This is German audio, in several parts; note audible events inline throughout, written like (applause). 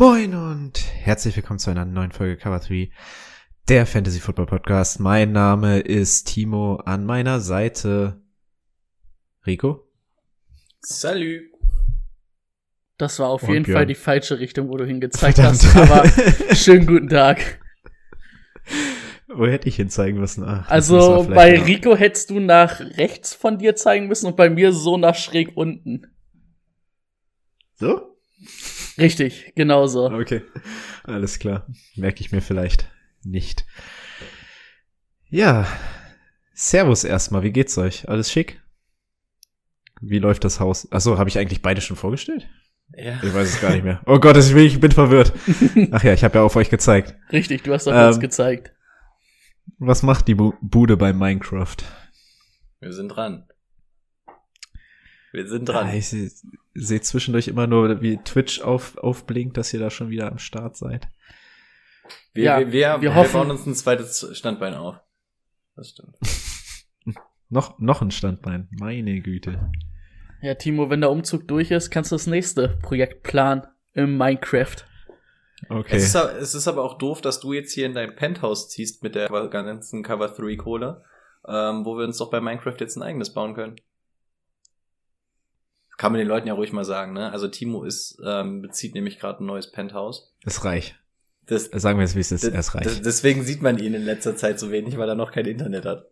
Moin und herzlich willkommen zu einer neuen Folge Cover 3, der Fantasy Football Podcast. Mein Name ist Timo, an meiner Seite Rico. Salü. Das war auf Und jeden Björn. Fall die falsche Richtung, wo du hingezeigt Verdammt. hast. Aber (laughs) schönen guten Tag. Wo hätte ich hin zeigen müssen? Ach, Also bei noch- Rico hättest du nach rechts von dir zeigen müssen und bei mir so nach schräg unten. So? Richtig, genau so. Okay, alles klar. Merke ich mir vielleicht nicht. Ja, Servus erstmal, wie geht's euch? Alles schick? Wie läuft das Haus? Achso, habe ich eigentlich beide schon vorgestellt? Ja. Ich weiß es gar nicht mehr. Oh Gott, ich bin, ich bin verwirrt. (laughs) Ach ja, ich habe ja auf euch gezeigt. Richtig, du hast doch Ähm, uns gezeigt. Was macht die Bu Bude bei Minecraft? Wir sind dran. Wir sind dran. ich sehe seh zwischendurch immer nur, wie Twitch auf, aufblinkt, dass ihr da schon wieder am Start seid. wir, ja, wir, wir, wir wir hoffen- bauen uns ein zweites Standbein auf. Das stimmt. (laughs) Noch, noch ein Standbein. Meine Güte. Ja, Timo, wenn der Umzug durch ist, kannst du das nächste Projekt planen im Minecraft. Okay. Es, ist, aber- es ist aber auch doof, dass du jetzt hier in dein Penthouse ziehst mit der ganzen Cover 3 Kohle, ähm, wo wir uns doch bei Minecraft jetzt ein eigenes bauen können. Kann man den Leuten ja ruhig mal sagen, ne? Also Timo ist, ähm, bezieht nämlich gerade ein neues Penthouse. Ist reich. Das, Sagen wir es, wie es ist. das, Er ist reich. deswegen sieht man ihn in letzter Zeit so wenig, weil er noch kein Internet hat.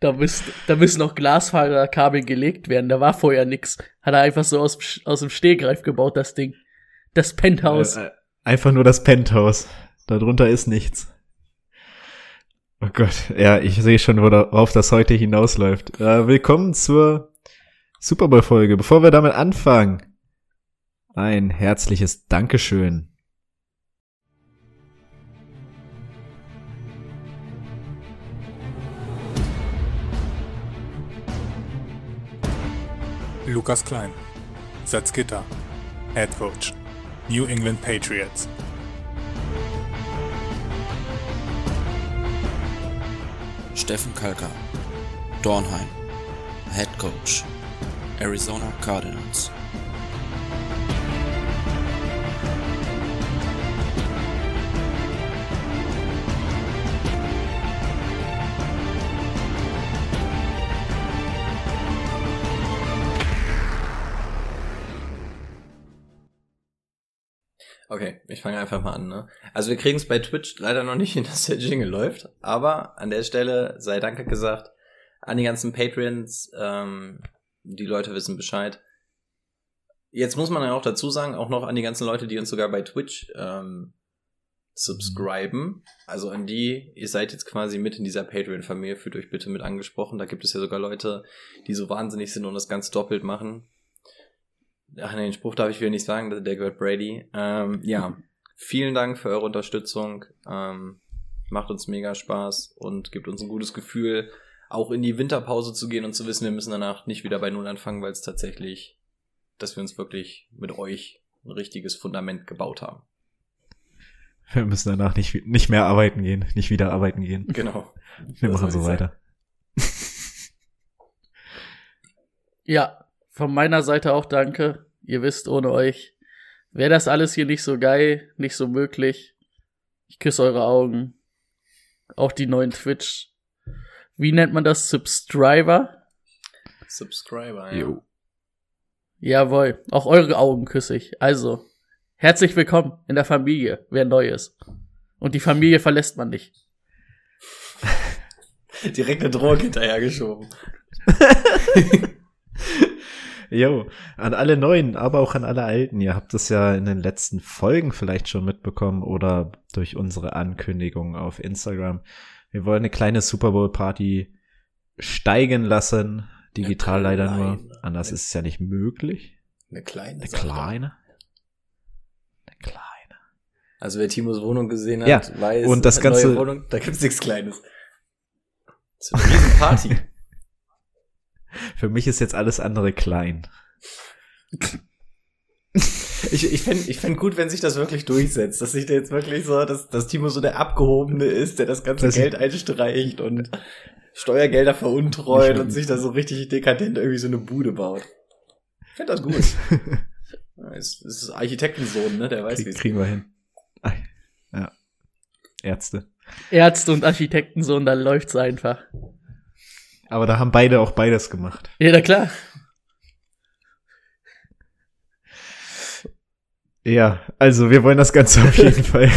Da, müsst, da müssen noch Glasfaserkabel gelegt werden. Da war vorher nix. Hat er einfach so aus, aus dem Stehgreif gebaut, das Ding. Das Penthouse. Äh, äh, einfach nur das Penthouse. Darunter ist nichts. Oh Gott, ja, ich sehe schon, worauf das heute hinausläuft. Äh, willkommen zur Super Bowl-Folge. Bevor wir damit anfangen, ein herzliches Dankeschön. Lukas Klein, Salzgitter, Head Coach, New England Patriots. Steffen Kalka, Dornheim, Head Coach, Arizona Cardinals. Okay, ich fange einfach mal an. Ne? Also wir kriegen es bei Twitch leider noch nicht hin, (laughs) dass der Jingle läuft. Aber an der Stelle sei Danke gesagt an die ganzen Patreons. Ähm, die Leute wissen Bescheid. Jetzt muss man ja auch dazu sagen, auch noch an die ganzen Leute, die uns sogar bei Twitch ähm, subscriben. Also an die, ihr seid jetzt quasi mit in dieser Patreon-Familie, fühlt euch bitte mit angesprochen. Da gibt es ja sogar Leute, die so wahnsinnig sind und das ganz doppelt machen. Ach nee, den Spruch darf ich wieder nicht sagen, der gehört Brady. Ähm, ja, vielen Dank für eure Unterstützung. Ähm, macht uns mega Spaß und gibt uns ein gutes Gefühl, auch in die Winterpause zu gehen und zu wissen, wir müssen danach nicht wieder bei Null anfangen, weil es tatsächlich, dass wir uns wirklich mit euch ein richtiges Fundament gebaut haben. Wir müssen danach nicht, nicht mehr arbeiten gehen, nicht wieder arbeiten gehen. Genau. Wir Das machen so weiter. Ja, von meiner Seite auch danke. Ihr wisst, ohne euch wäre das alles hier nicht so geil, nicht so möglich. Ich küsse eure Augen. Auch die neuen Twitch. Wie nennt man das? Subscriber? Subscriber, ja. Jo. Jawohl. Auch eure Augen küsse ich. Also, herzlich willkommen in der Familie, wer neu ist. Und die Familie verlässt man nicht. (laughs) Direkt eine Drohung hinterhergeschoben. (laughs) Jo, an alle Neuen, aber auch an alle Alten. Ihr habt es ja in den letzten Folgen vielleicht schon mitbekommen oder durch unsere Ankündigung auf Instagram. Wir wollen eine kleine Super Bowl Party steigen lassen. Digital Eine leider nur. kleine. Anders ist es ja nicht möglich. Eine kleine Eine kleine. Eine kleine. Also wer Timos Wohnung gesehen hat, Ja, weiß, und das Ganze- Wohnung, da gibt's nichts Kleines. Das ist eine. Für mich ist jetzt alles andere klein. Ich, ich fände ich fänd gut, wenn sich das wirklich durchsetzt, dass sich da jetzt wirklich so, dass, dass Timo so der Abgehobene ist, der das ganze Das- Geld einstreicht und Steuergelder veruntreut und sich da so richtig dekadent irgendwie so eine Bude baut. Ich finde das gut. (laughs) Es ist Architektensohn, ne? Der weiß, wie Krieg, es kriegen wir hin. Ja. Ärzte. Ärzte und Architekten so und dann läuft's einfach. Aber da haben beide auch beides gemacht. Ja, na klar. Ja, also wir wollen das Ganze auf jeden (laughs) Fall.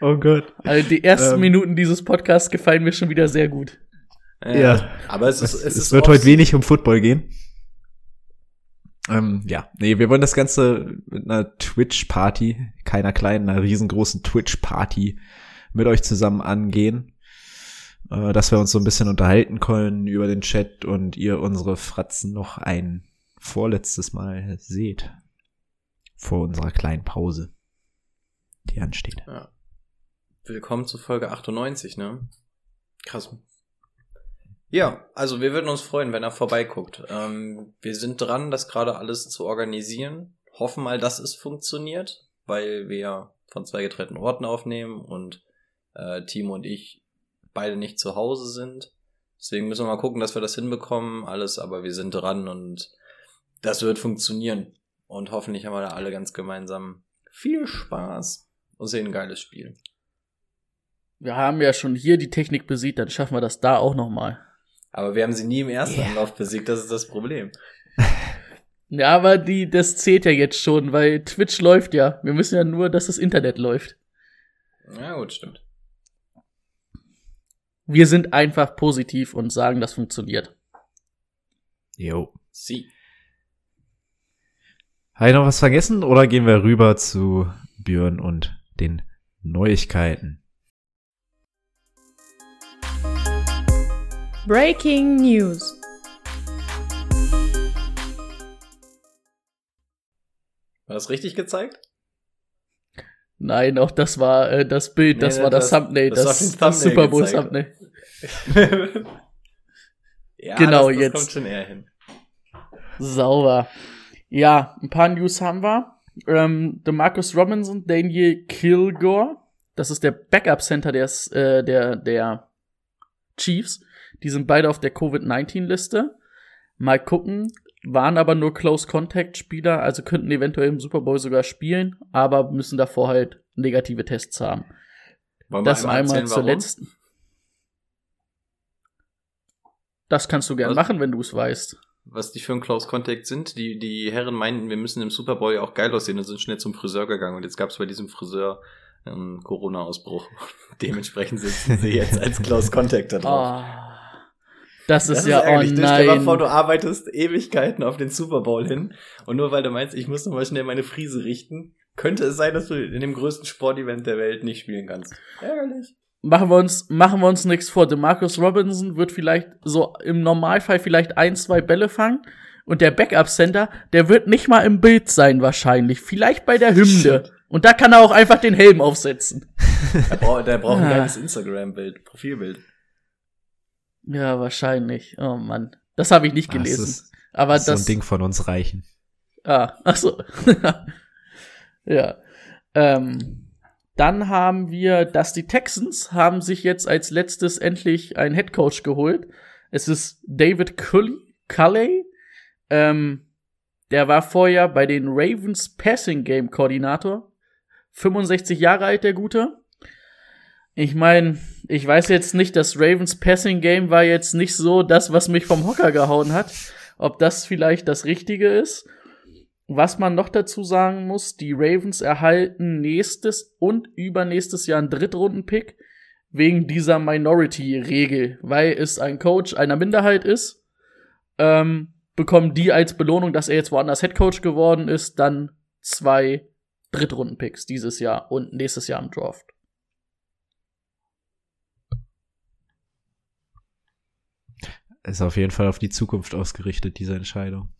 oh Gott. Also die ersten Ähm. Minuten dieses Podcasts gefallen mir schon wieder sehr gut. Ja. Aber es ist, Es, es, es ist wird heute wenig um Football gehen. Ähm, ja, nee, wir wollen das Ganze mit einer Twitch-Party, keiner kleinen, einer riesengroßen Twitch-Party mit euch zusammen angehen. Äh, dass wir uns so ein bisschen unterhalten können über den Chat und ihr unsere Fratzen noch ein vorletztes Mal seht. Vor unserer kleinen Pause, die ansteht. Ja. Willkommen zu Folge 98, ne? Krass. Ja, also wir würden uns freuen, wenn er vorbeiguckt. Ähm, wir sind dran, das gerade alles zu organisieren. Hoffen mal, dass es funktioniert, weil wir von zwei getrennten Orten aufnehmen und äh, Timo und ich beide nicht zu Hause sind. Deswegen müssen wir mal gucken, dass wir das hinbekommen, alles, aber wir sind dran und das wird funktionieren. Und hoffentlich haben wir da alle ganz gemeinsam viel Spaß und sehen ein geiles Spiel. Wir haben ja schon hier die Technik besiegt, dann schaffen wir das da auch noch mal. Aber wir haben sie nie im ersten Yeah. Anlauf besiegt, das ist das Problem. (laughs) Ja, aber die, das zählt ja jetzt schon, weil Twitch läuft ja. Wir müssen ja nur, dass das Internet läuft. Ja, gut, stimmt. Wir sind einfach positiv und sagen, das funktioniert. Jo. Sie. Habe ich noch was vergessen oder gehen wir rüber zu Björn und den Neuigkeiten? Breaking News. War das richtig gezeigt? Nein, auch das war äh, das Bild, das Nee, war das, das- Thumbnail, das das, war das, Thumbnail Super Bowl. Thumbnail. (laughs) ja, Genau, das, jetzt. kommt schon eher hin. Sauber. Ja, ein paar News haben wir. Ähm, Demarcus Robinson, Daniel Kilgore, das ist der Backup-Center des, äh, der, der Chiefs. Die sind beide auf der Covid-19-Liste. Mal gucken. Waren aber nur Close-Contact-Spieler, also könnten eventuell im Super Bowl sogar spielen, aber müssen davor halt negative Tests haben. Wollen Das einmal erzählen, zur warum? letzten. Das kannst du gern Was? machen, wenn du es weißt. Was die für ein Close Contact sind. Die, die Herren meinten, wir müssen im Super Bowl ja auch geil aussehen und sind schnell zum Friseur gegangen. Und jetzt gab es bei diesem Friseur einen Corona-Ausbruch. (laughs) Dementsprechend sitzen sie jetzt als (laughs) Close Contact da drauf. Oh, das ist ja, oh ärgerlich. ne? Stell dir mal vor, nein. du arbeitest Ewigkeiten auf den Super Bowl hin und nur weil du meinst, ich muss noch mal schnell meine Friese richten, könnte es sein, dass du in dem größten Sportevent der Welt nicht spielen kannst. Ärgerlich. Machen wir uns, machen wir uns nichts vor. Demarcus Robinson wird vielleicht so im Normalfall vielleicht ein, zwei Bälle fangen. Und der Backup-Center, der wird nicht mal im Bild sein wahrscheinlich. Vielleicht bei der Hymne. Und da kann er auch einfach den Helm aufsetzen. Der braucht, (laughs) der braucht ein Ah. geiles Instagram-Bild, Profilbild. Ja, wahrscheinlich. Oh Mann. Das habe ich nicht Ah, es gelesen. ist- Aber Das ist so das. ein Ding von uns reichen. Ah, ach so. (laughs) ja. Ähm, dann haben wir, dass die Texans haben sich jetzt als letztes endlich einen Headcoach geholt. Es ist David Culley, Culley. Ähm, der war vorher bei den Ravens Passing Game Koordinator. 65 Jahre alt, der Gute. Ich meine, ich weiß jetzt nicht, das Ravens Passing Game war jetzt nicht so das, was mich vom Hocker gehauen hat. Ob das vielleicht das Richtige ist. Was man noch dazu sagen muss, die Ravens erhalten nächstes und übernächstes Jahr einen Drittrunden-Pick wegen dieser Minority-Regel, weil es ein Coach einer Minderheit ist, ähm, bekommen die als Belohnung, dass er jetzt woanders Headcoach geworden ist, dann zwei Drittrunden-Picks dieses Jahr und nächstes Jahr im Draft. Ist auf jeden Fall auf die Zukunft ausgerichtet, diese Entscheidung.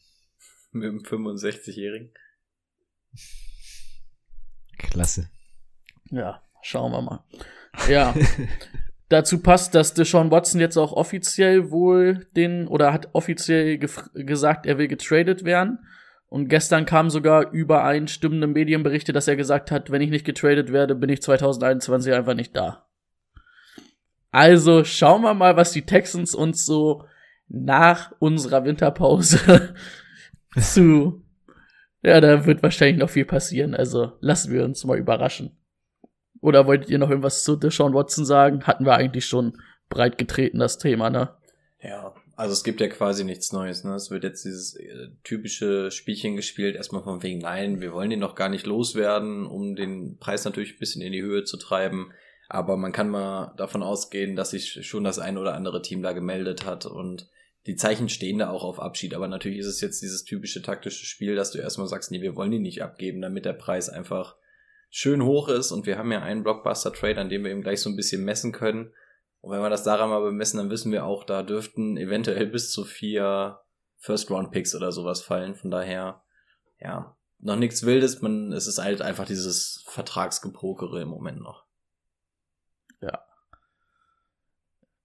Mit dem 65-Jährigen. Klasse. Ja, schauen wir mal. Ja. (laughs) Dazu passt, dass Deshaun Watson jetzt auch offiziell wohl den oder hat offiziell gesagt, er will getradet werden. Und gestern kamen sogar übereinstimmende Medienberichte, dass er gesagt hat, wenn ich nicht getradet werde, bin ich 2021 einfach nicht da. Also schauen wir mal, was die Texans uns so nach unserer Winterpause (laughs) zu. Ja, da wird wahrscheinlich noch viel passieren. Also lassen wir uns mal überraschen. Oder wolltet ihr noch irgendwas zu Deshaun Watson sagen? Hatten wir eigentlich schon breit getreten, das Thema, ne? Ja, also es gibt ja quasi nichts Neues, ne? Es wird jetzt dieses äh, typische Spielchen gespielt, erstmal von wegen, nein, wir wollen den noch gar nicht loswerden, um den Preis natürlich ein bisschen in die Höhe zu treiben. Aber man kann mal davon ausgehen, dass sich schon das ein oder andere Team da gemeldet hat und die Zeichen stehen da auch auf Abschied. Aber natürlich ist es jetzt dieses typische taktische Spiel, dass du erstmal sagst, nee, wir wollen ihn nicht abgeben, damit der Preis einfach schön hoch ist. Und wir haben ja einen Blockbuster-Trade, an dem wir eben gleich so ein bisschen messen können. Und wenn wir das daran mal bemessen, dann wissen wir auch, da dürften eventuell bis zu vier First-Round-Picks oder sowas fallen. Von daher, ja, noch nichts Wildes. Man, es ist halt einfach dieses Vertragsgepokere im Moment noch. Ja.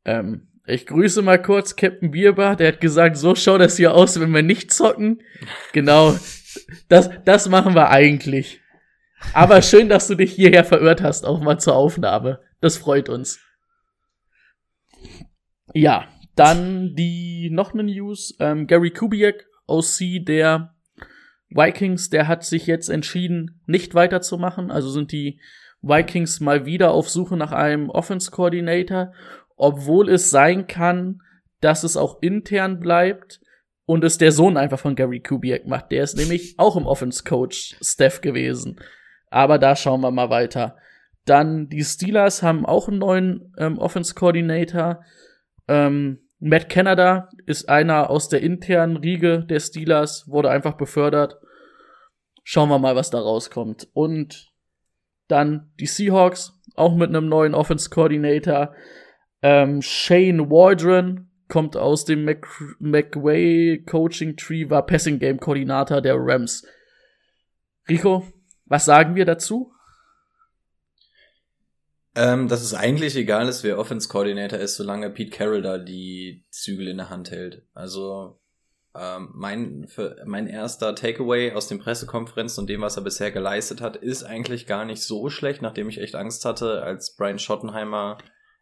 Ähm, ich grüße mal kurz Captain Bierbar, der hat gesagt, so schaut das hier aus, wenn wir nicht zocken. Genau. Das, das machen wir eigentlich. Aber schön, dass du dich hierher verirrt hast, auch mal zur Aufnahme. Das freut uns. Ja, dann die noch eine News. Ähm, Gary Kubiak, OC der Vikings, der hat sich jetzt entschieden, nicht weiterzumachen. Also sind die Vikings mal wieder auf Suche nach einem Offense Coordinator, obwohl es sein kann, dass es auch intern bleibt und es der Sohn einfach von Gary Kubiak macht. Der ist nämlich auch im Offense Coach Steph gewesen. Aber da schauen wir mal weiter. Dann die Steelers haben auch einen neuen ähm, Offense Coordinator. Ähm, Matt Canada ist einer aus der internen Riege der Steelers, wurde einfach befördert. Schauen wir mal, was da rauskommt. Und dann die Seahawks, auch mit einem neuen Offense Coordinator. Ähm, Shane Waldron kommt aus dem Mc McWay Coaching Tree, war Passing Game Koordinator der Rams. Rico, was sagen wir dazu? Ähm, dass es eigentlich egal ist, wer Offense Coordinator ist, solange Pete Carroll da die Zügel in der Hand hält. Also ähm, mein, für, mein erster Takeaway aus den Pressekonferenzen und dem, was er bisher geleistet hat, ist eigentlich gar nicht so schlecht, nachdem ich echt Angst hatte, als Brian Schottenheimer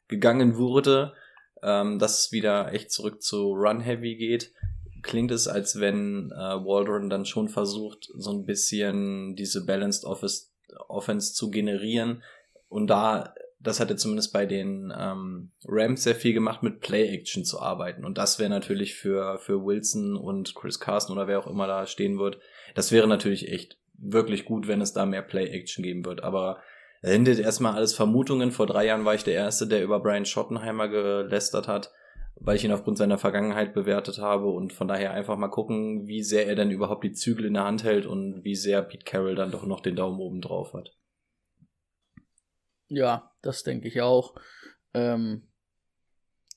gegangen wurde, ähm, dass es wieder echt zurück zu Run Heavy geht. Klingt es, als wenn äh, Waldron dann schon versucht, so ein bisschen diese Balanced Office, Offense zu generieren. Und da das hat er zumindest bei den ähm, Rams sehr viel gemacht, mit Play-Action zu arbeiten. Und das wäre natürlich für, für Wilson und Chris Carson oder wer auch immer da stehen wird, das wäre natürlich echt wirklich gut, wenn es da mehr Play-Action geben wird. Aber hindet erstmal alles Vermutungen. Vor drei Jahren war ich der Erste, der über Brian Schottenheimer gelästert hat, weil ich ihn aufgrund seiner Vergangenheit bewertet habe. Und von daher einfach mal gucken, wie sehr er denn überhaupt die Zügel in der Hand hält und wie sehr Pete Carroll dann doch noch den Daumen oben drauf hat. Ja, das denke ich auch. Ähm,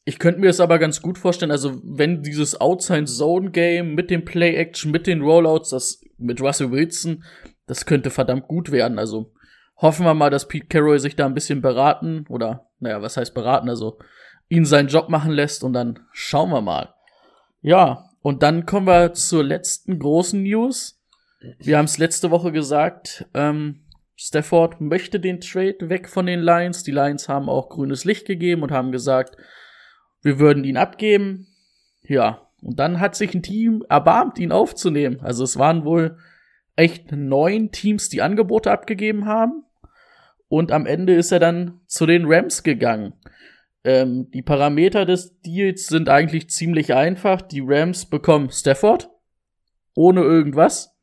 ich könnte mir das aber ganz gut vorstellen, also wenn dieses Outside-Zone-Game mit dem Play-Action, mit den Rollouts, das mit Russell Wilson, das könnte verdammt gut werden. Also hoffen wir mal, dass Pete Carroll sich da ein bisschen beraten oder, naja, was heißt beraten, also ihn seinen Job machen lässt und dann schauen wir mal. Ja, und dann kommen wir zur letzten großen News. Wir haben es letzte Woche gesagt, ähm, Stafford möchte den Trade weg von den Lions. Die Lions haben auch grünes Licht gegeben und haben gesagt, wir würden ihn abgeben. Ja, und dann hat sich ein Team erbarmt, ihn aufzunehmen. Also es waren wohl echt neun Teams, die Angebote abgegeben haben. Und am Ende ist er dann zu den Rams gegangen. Ähm, die Parameter des Deals sind eigentlich ziemlich einfach. Die Rams bekommen Stafford ohne irgendwas.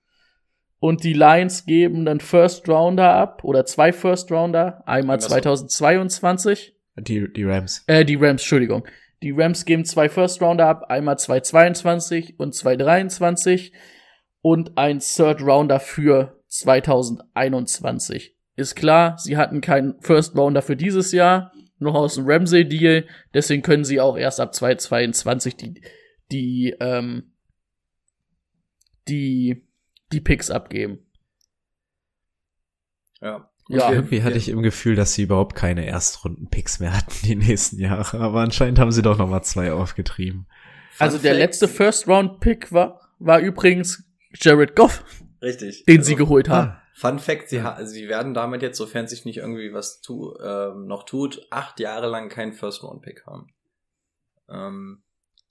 Und die Lions geben dann First Rounder ab oder zwei First Rounder, einmal 2022. Die, die Rams. Äh, die Rams, Entschuldigung. Die Rams geben zwei First Rounder ab, einmal 2022 und 2023 und ein Third Rounder für 2021. Ist klar, sie hatten keinen First Rounder für dieses Jahr, noch aus dem Ramsey-Deal. Deswegen können sie auch erst ab 2022 die, die, ähm, die, die Picks abgeben. Ja. Ja, irgendwie hatte ich im Gefühl, dass sie überhaupt keine Erstrunden-Picks mehr hatten die nächsten Jahre. Aber anscheinend haben sie doch noch mal zwei aufgetrieben. Also der letzte First-Round-Pick war, war übrigens Jared Goff, Richtig. den Also, sie geholt haben. Fun Fact, sie, sie werden damit jetzt, sofern sich nicht irgendwie was tu ähm, noch tut, acht Jahre lang keinen First-Round-Pick haben. Ähm,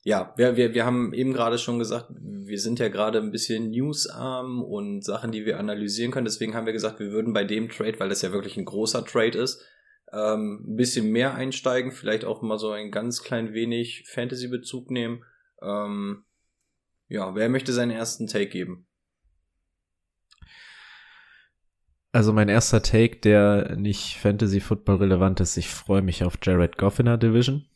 ja, wir, wir, wir haben eben gerade schon gesagt, wir sind ja gerade ein bisschen newsarm und Sachen, die wir analysieren können. Deswegen haben wir gesagt, wir würden bei dem Trade, weil das ja wirklich ein großer Trade ist, ähm, ein bisschen mehr einsteigen, vielleicht auch mal so ein ganz klein wenig Fantasy-Bezug nehmen. Ähm, ja, wer möchte seinen ersten Take geben? Also mein erster Take, der nicht Fantasy-Football relevant ist, ich freue mich auf Jared Goff in der Division.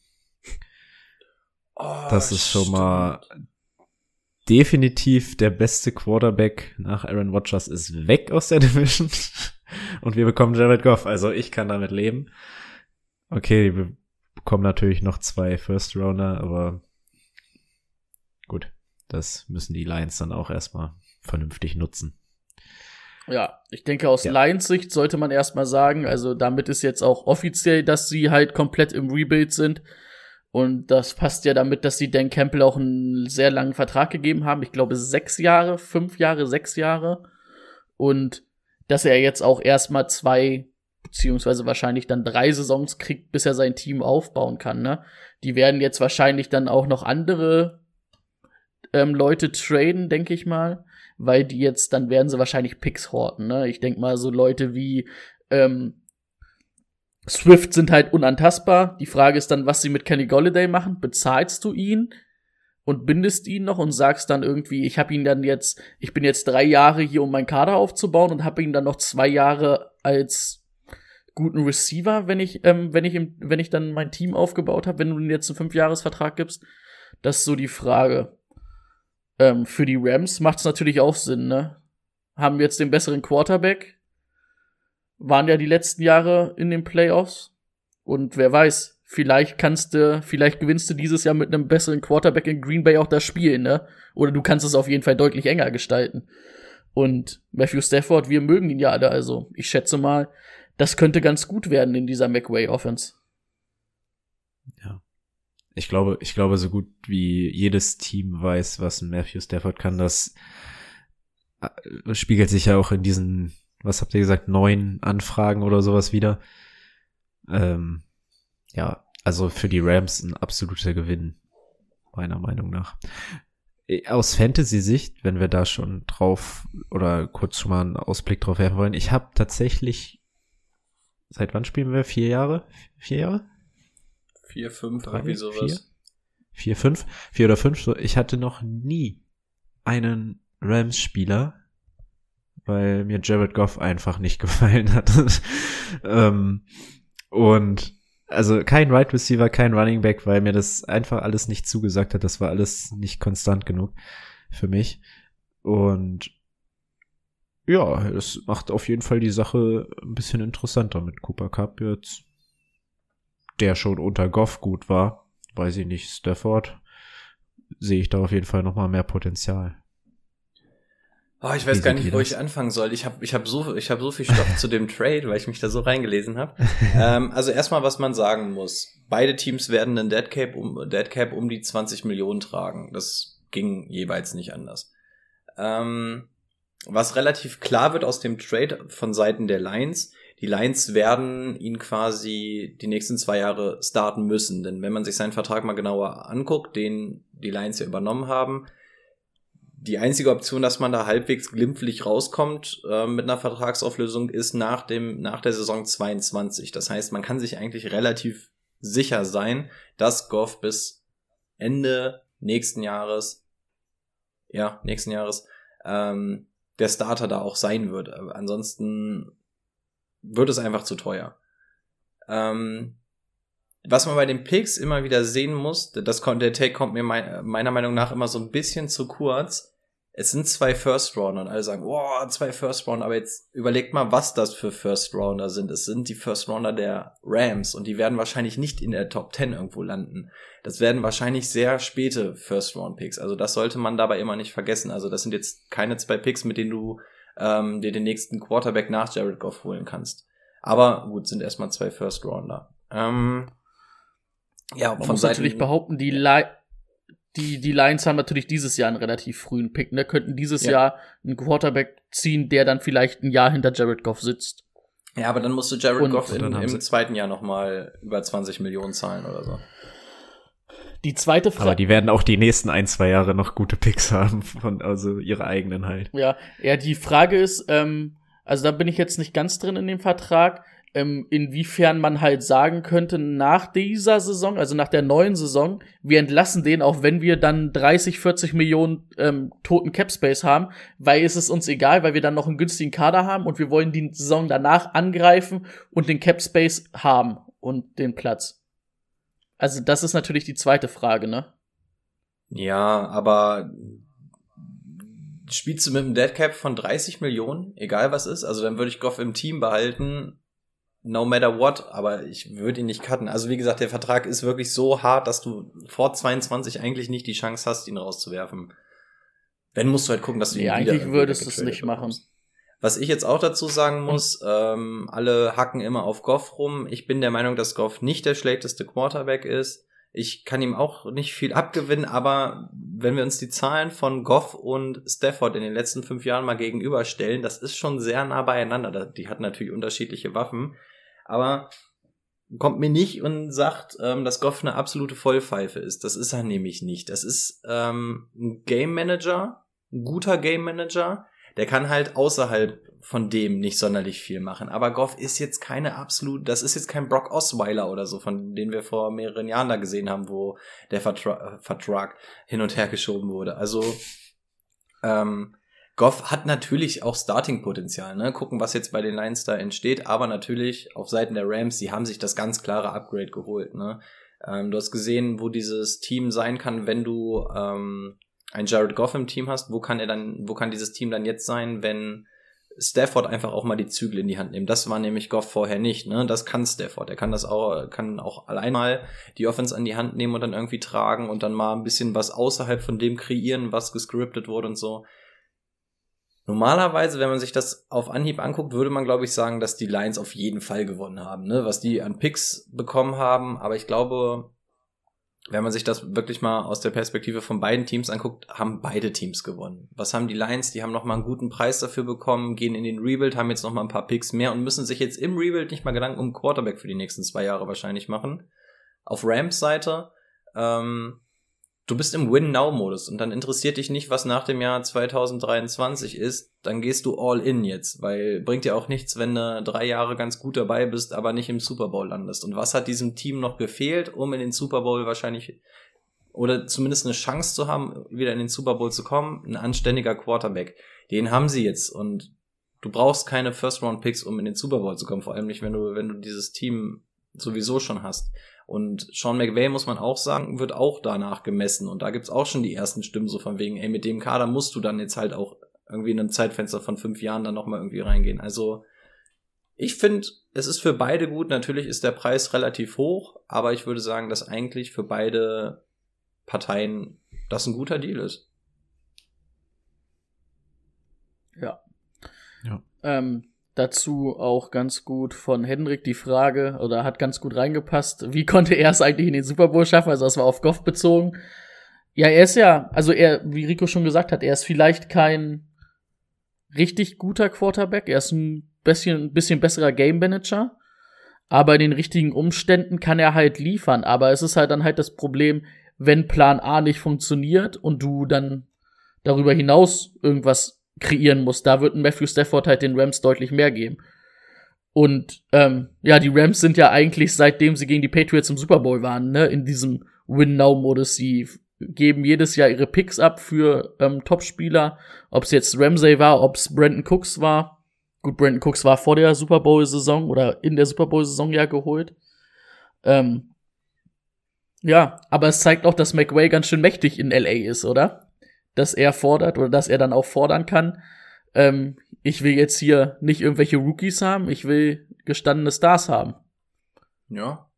Oh, Das ist schon mal definitiv der beste Quarterback nach Aaron Rodgers ist weg aus der (laughs) Division. Und wir bekommen Jared Goff. Also ich kann damit leben. Okay, wir bekommen natürlich noch zwei First Rounder, aber gut. Das müssen die Lions dann auch erstmal vernünftig nutzen. Ja, ich denke, aus Ja. Lions Sicht sollte man erstmal sagen, also damit ist jetzt auch offiziell, dass sie halt komplett im Rebuild sind. Und das passt ja damit, dass sie Dan Campbell auch einen sehr langen Vertrag gegeben haben. Ich glaube, sechs Jahre, fünf Jahre, sechs Jahre. Und dass er jetzt auch erstmal zwei, beziehungsweise wahrscheinlich dann drei Saisons kriegt, bis er sein Team aufbauen kann. Ne? Die werden jetzt wahrscheinlich dann auch noch andere ähm, Leute traden, denke ich mal weil die jetzt, dann werden sie wahrscheinlich Picks horten, ne? Ich denk mal, so Leute wie ähm, Swift sind halt unantastbar. Die Frage ist dann, was sie mit Kenny Golladay machen. Bezahlst du ihn und bindest ihn noch und sagst dann irgendwie, ich habe ihn dann jetzt, ich bin jetzt drei Jahre hier, um meinen Kader aufzubauen und habe ihn dann noch zwei Jahre als guten Receiver, wenn ich, ähm, wenn ich, wenn ich dann mein Team aufgebaut habe, wenn du jetzt einen Fünfjahresvertrag gibst. Das ist so die Frage. Ähm, für die Rams macht es natürlich auch Sinn, ne? Haben jetzt den besseren Quarterback, waren ja die letzten Jahre in den Playoffs. Und wer weiß, vielleicht kannst du, vielleicht gewinnst du dieses Jahr mit einem besseren Quarterback in Green Bay auch das Spiel, ne? Oder du kannst es auf jeden Fall deutlich enger gestalten. Und Matthew Stafford, wir mögen ihn ja alle, also ich schätze mal, das könnte ganz gut werden in dieser McWay Offense. Ich glaube, ich glaube, so gut wie jedes Team weiß, was ein Matthew Stafford kann, das äh, spiegelt sich ja auch in diesen, was habt ihr gesagt, neun Anfragen oder sowas wieder. Ähm, ja, also für die Rams ein absoluter Gewinn, meiner Meinung nach. Äh, Aus Fantasy-Sicht, wenn wir da schon drauf oder kurz schon mal einen Ausblick drauf werfen wollen, ich habe tatsächlich, seit wann spielen wir? Vier Jahre? Vier Jahre? Vier, fünf, Drei, irgendwie sowas. vier, fünf, vier oder fünf. So, ich hatte noch nie einen Rams-Spieler, weil mir Jared Goff einfach nicht (laughs) gefallen hat. ähm, und also kein Right Receiver, kein Running Back, weil mir das einfach alles nicht zugesagt hat. Das war alles nicht konstant genug für mich. Und ja, es macht auf jeden Fall die Sache ein bisschen interessanter mit Cooper Cup jetzt der schon unter Goff gut war, weiß ich nicht, Stafford, sehe ich da auf jeden Fall nochmal mehr Potenzial. Oh, ich Wie weiß gar seht nicht, wo das? ich anfangen soll. Ich habe ich hab so, ich hab so viel Stoff zu dem Trade, weil ich mich da so reingelesen habe. (laughs) ähm, also erstmal, was man sagen muss. Beide Teams werden einen Dead Cap, um, Dead Cap um die 20 Millionen tragen. Das ging jeweils nicht anders. Ähm, was relativ klar wird aus dem Trade von Seiten der Lions, die Lions werden ihn quasi die nächsten zwei Jahre starten müssen. Denn wenn man sich seinen Vertrag mal genauer anguckt, den die Lions ja übernommen haben, die einzige Option, dass man da halbwegs glimpflich rauskommt äh, mit einer Vertragsauflösung, ist nach dem nach der Saison 22. Das heißt, man kann sich eigentlich relativ sicher sein, dass Goff bis Ende nächsten Jahres, ja nächsten Jahres, ähm, der Starter da auch sein wird. Aber ansonsten wird es einfach zu teuer. Ähm, was man bei den Picks immer wieder sehen muss, das, kon- der Take kommt mir mei- meiner Meinung nach immer so ein bisschen zu kurz. Es sind zwei First Rounder und alle sagen, oh, zwei First Rounder, aber jetzt überlegt mal, was das für First Rounder sind. Es sind die First Rounder der Rams und die werden wahrscheinlich nicht in der Top 10 irgendwo landen. Das werden wahrscheinlich sehr späte First Round Picks. Also das sollte man dabei immer nicht vergessen. Also das sind jetzt keine zwei Picks, mit denen du ähm, dir den nächsten Quarterback nach Jared Goff holen kannst. Aber gut, sind erstmal zwei First Rounder. Ähm, ja, Man von muss Seiten natürlich behaupten, die Li die, die Lions haben natürlich dieses Jahr einen relativ frühen Pick, ne? Könnten dieses ja. Jahr einen Quarterback ziehen, der dann vielleicht ein Jahr hinter Jared Goff sitzt. Ja, aber dann musst du Jared und Goff in, im zweiten Jahr nochmal über 20 Millionen zahlen oder so. Die zweite Frage. Aber die werden auch die nächsten ein, zwei Jahre noch gute Picks haben, von, also ihre eigenen halt. Ja, ja, die Frage ist, ähm, also da bin ich jetzt nicht ganz drin in dem Vertrag ähm, inwiefern man halt sagen könnte, nach dieser Saison, also nach der neuen Saison, wir entlassen den, auch wenn wir dann 30, 40 Millionen ähm, toten Cap Space haben, weil es ist uns egal, weil wir dann noch einen günstigen Kader haben und wir wollen die Saison danach angreifen und den Cap Space haben und den Platz. Also das ist natürlich die zweite Frage, ne? Ja, aber spielst du mit einem Dead Cap von 30 Millionen, egal was ist, also dann würde ich Goff im Team behalten no matter what, aber ich würde ihn nicht cutten. Also wie gesagt, der Vertrag ist wirklich so hart, dass du vor 22 eigentlich nicht die Chance hast, ihn rauszuwerfen. Wenn musst du halt gucken, dass du ihn ja, eigentlich würdest du es nicht bekommst. machen. Was ich jetzt auch dazu sagen muss, ähm, alle hacken immer auf Goff rum. Ich bin der Meinung, dass Goff nicht der schlechteste Quarterback ist. Ich kann ihm auch nicht viel abgewinnen, aber wenn wir uns die Zahlen von Goff und Stafford in den letzten fünf Jahren mal gegenüberstellen, das ist schon sehr nah beieinander. Die hatten natürlich unterschiedliche Waffen aber kommt mir nicht und sagt, ähm, dass Goff eine absolute Vollpfeife ist. Das ist er nämlich nicht. Das ist ähm, ein Game Manager, ein guter Game Manager, der kann halt außerhalb von dem nicht sonderlich viel machen. Aber Goff ist jetzt keine absolut, das ist jetzt kein Brock Osweiler oder so, von dem wir vor mehreren Jahren da gesehen haben, wo der Vertra Vertrag hin und her geschoben wurde. Also ähm, Goff hat natürlich auch Starting-Potenzial, ne? Gucken, was jetzt bei den Lions da entsteht, aber natürlich auf Seiten der Rams, die haben sich das ganz klare Upgrade geholt, ne? Ähm, du hast gesehen, wo dieses Team sein kann, wenn du ähm, ein Jared Goff im Team hast, wo kann er dann, wo kann dieses Team dann jetzt sein, wenn Stafford einfach auch mal die Zügel in die Hand nimmt. Das war nämlich Goff vorher nicht, ne? Das kann Stafford. Er kann das auch, kann auch allein mal die Offense an die Hand nehmen und dann irgendwie tragen und dann mal ein bisschen was außerhalb von dem kreieren, was gescriptet wurde und so. Normalerweise, wenn man sich das auf Anhieb anguckt, würde man, glaube ich, sagen, dass die Lions auf jeden Fall gewonnen haben, ne? was die an Picks bekommen haben. Aber ich glaube, wenn man sich das wirklich mal aus der Perspektive von beiden Teams anguckt, haben beide Teams gewonnen. Was haben die Lions? Die haben noch mal einen guten Preis dafür bekommen, gehen in den Rebuild, haben jetzt noch mal ein paar Picks mehr und müssen sich jetzt im Rebuild nicht mal Gedanken um Quarterback für die nächsten zwei Jahre wahrscheinlich machen. Auf Rams Seite ähm, du bist im Win-Now-Modus und dann interessiert dich nicht, was nach dem Jahr 2023 ist, dann gehst du all in jetzt, weil bringt dir auch nichts, wenn du drei Jahre ganz gut dabei bist, aber nicht im Super Bowl landest. Und was hat diesem Team noch gefehlt, um in den Super Bowl wahrscheinlich oder zumindest eine Chance zu haben, wieder in den Super Bowl zu kommen? Ein anständiger Quarterback. Den haben sie jetzt und du brauchst keine First-Round-Picks, um in den Super Bowl zu kommen, vor allem nicht, wenn du, wenn du dieses Team sowieso schon hast. Und Sean McVay, muss man auch sagen, wird auch danach gemessen. Und da gibt's auch schon die ersten Stimmen so von wegen, ey, mit dem Kader musst du dann jetzt halt auch irgendwie in einem Zeitfenster von fünf Jahren dann nochmal irgendwie reingehen. Also ich finde, es ist für beide gut. Natürlich ist der Preis relativ hoch, aber ich würde sagen, dass eigentlich für beide Parteien das ein guter Deal ist. Ja. Ja. Ähm, Dazu auch ganz gut von Hendrik die Frage, oder hat ganz gut reingepasst, wie konnte er es eigentlich in den Super Bowl schaffen? Also das war auf Goff bezogen. Ja, er ist ja, also er, wie Rico schon gesagt hat, er ist vielleicht kein richtig guter Quarterback, er ist ein bisschen, ein bisschen besserer Game Manager, aber in den richtigen Umständen kann er halt liefern. Aber es ist halt dann halt das Problem, wenn Plan A nicht funktioniert und du dann darüber hinaus irgendwas kreieren muss. Da wird Matthew Stafford halt den Rams deutlich mehr geben. Und ähm, ja, die Rams sind ja eigentlich, seitdem sie gegen die Patriots im Super Bowl waren, ne, in diesem Win-Now-Modus. Sie geben jedes Jahr ihre Picks ab für ähm, Topspieler. Ob es jetzt Ramsey war, ob es Brandon Cooks war. Gut, Brandon Cooks war vor der Super Bowl-Saison oder in der Super Bowl-Saison ja geholt. Ähm, ja, aber es zeigt auch, dass McWay ganz schön mächtig in LA ist, oder? Dass er fordert oder dass er dann auch fordern kann. Ähm, ich will jetzt hier nicht irgendwelche Rookies haben, ich will gestandene Stars haben. Ja,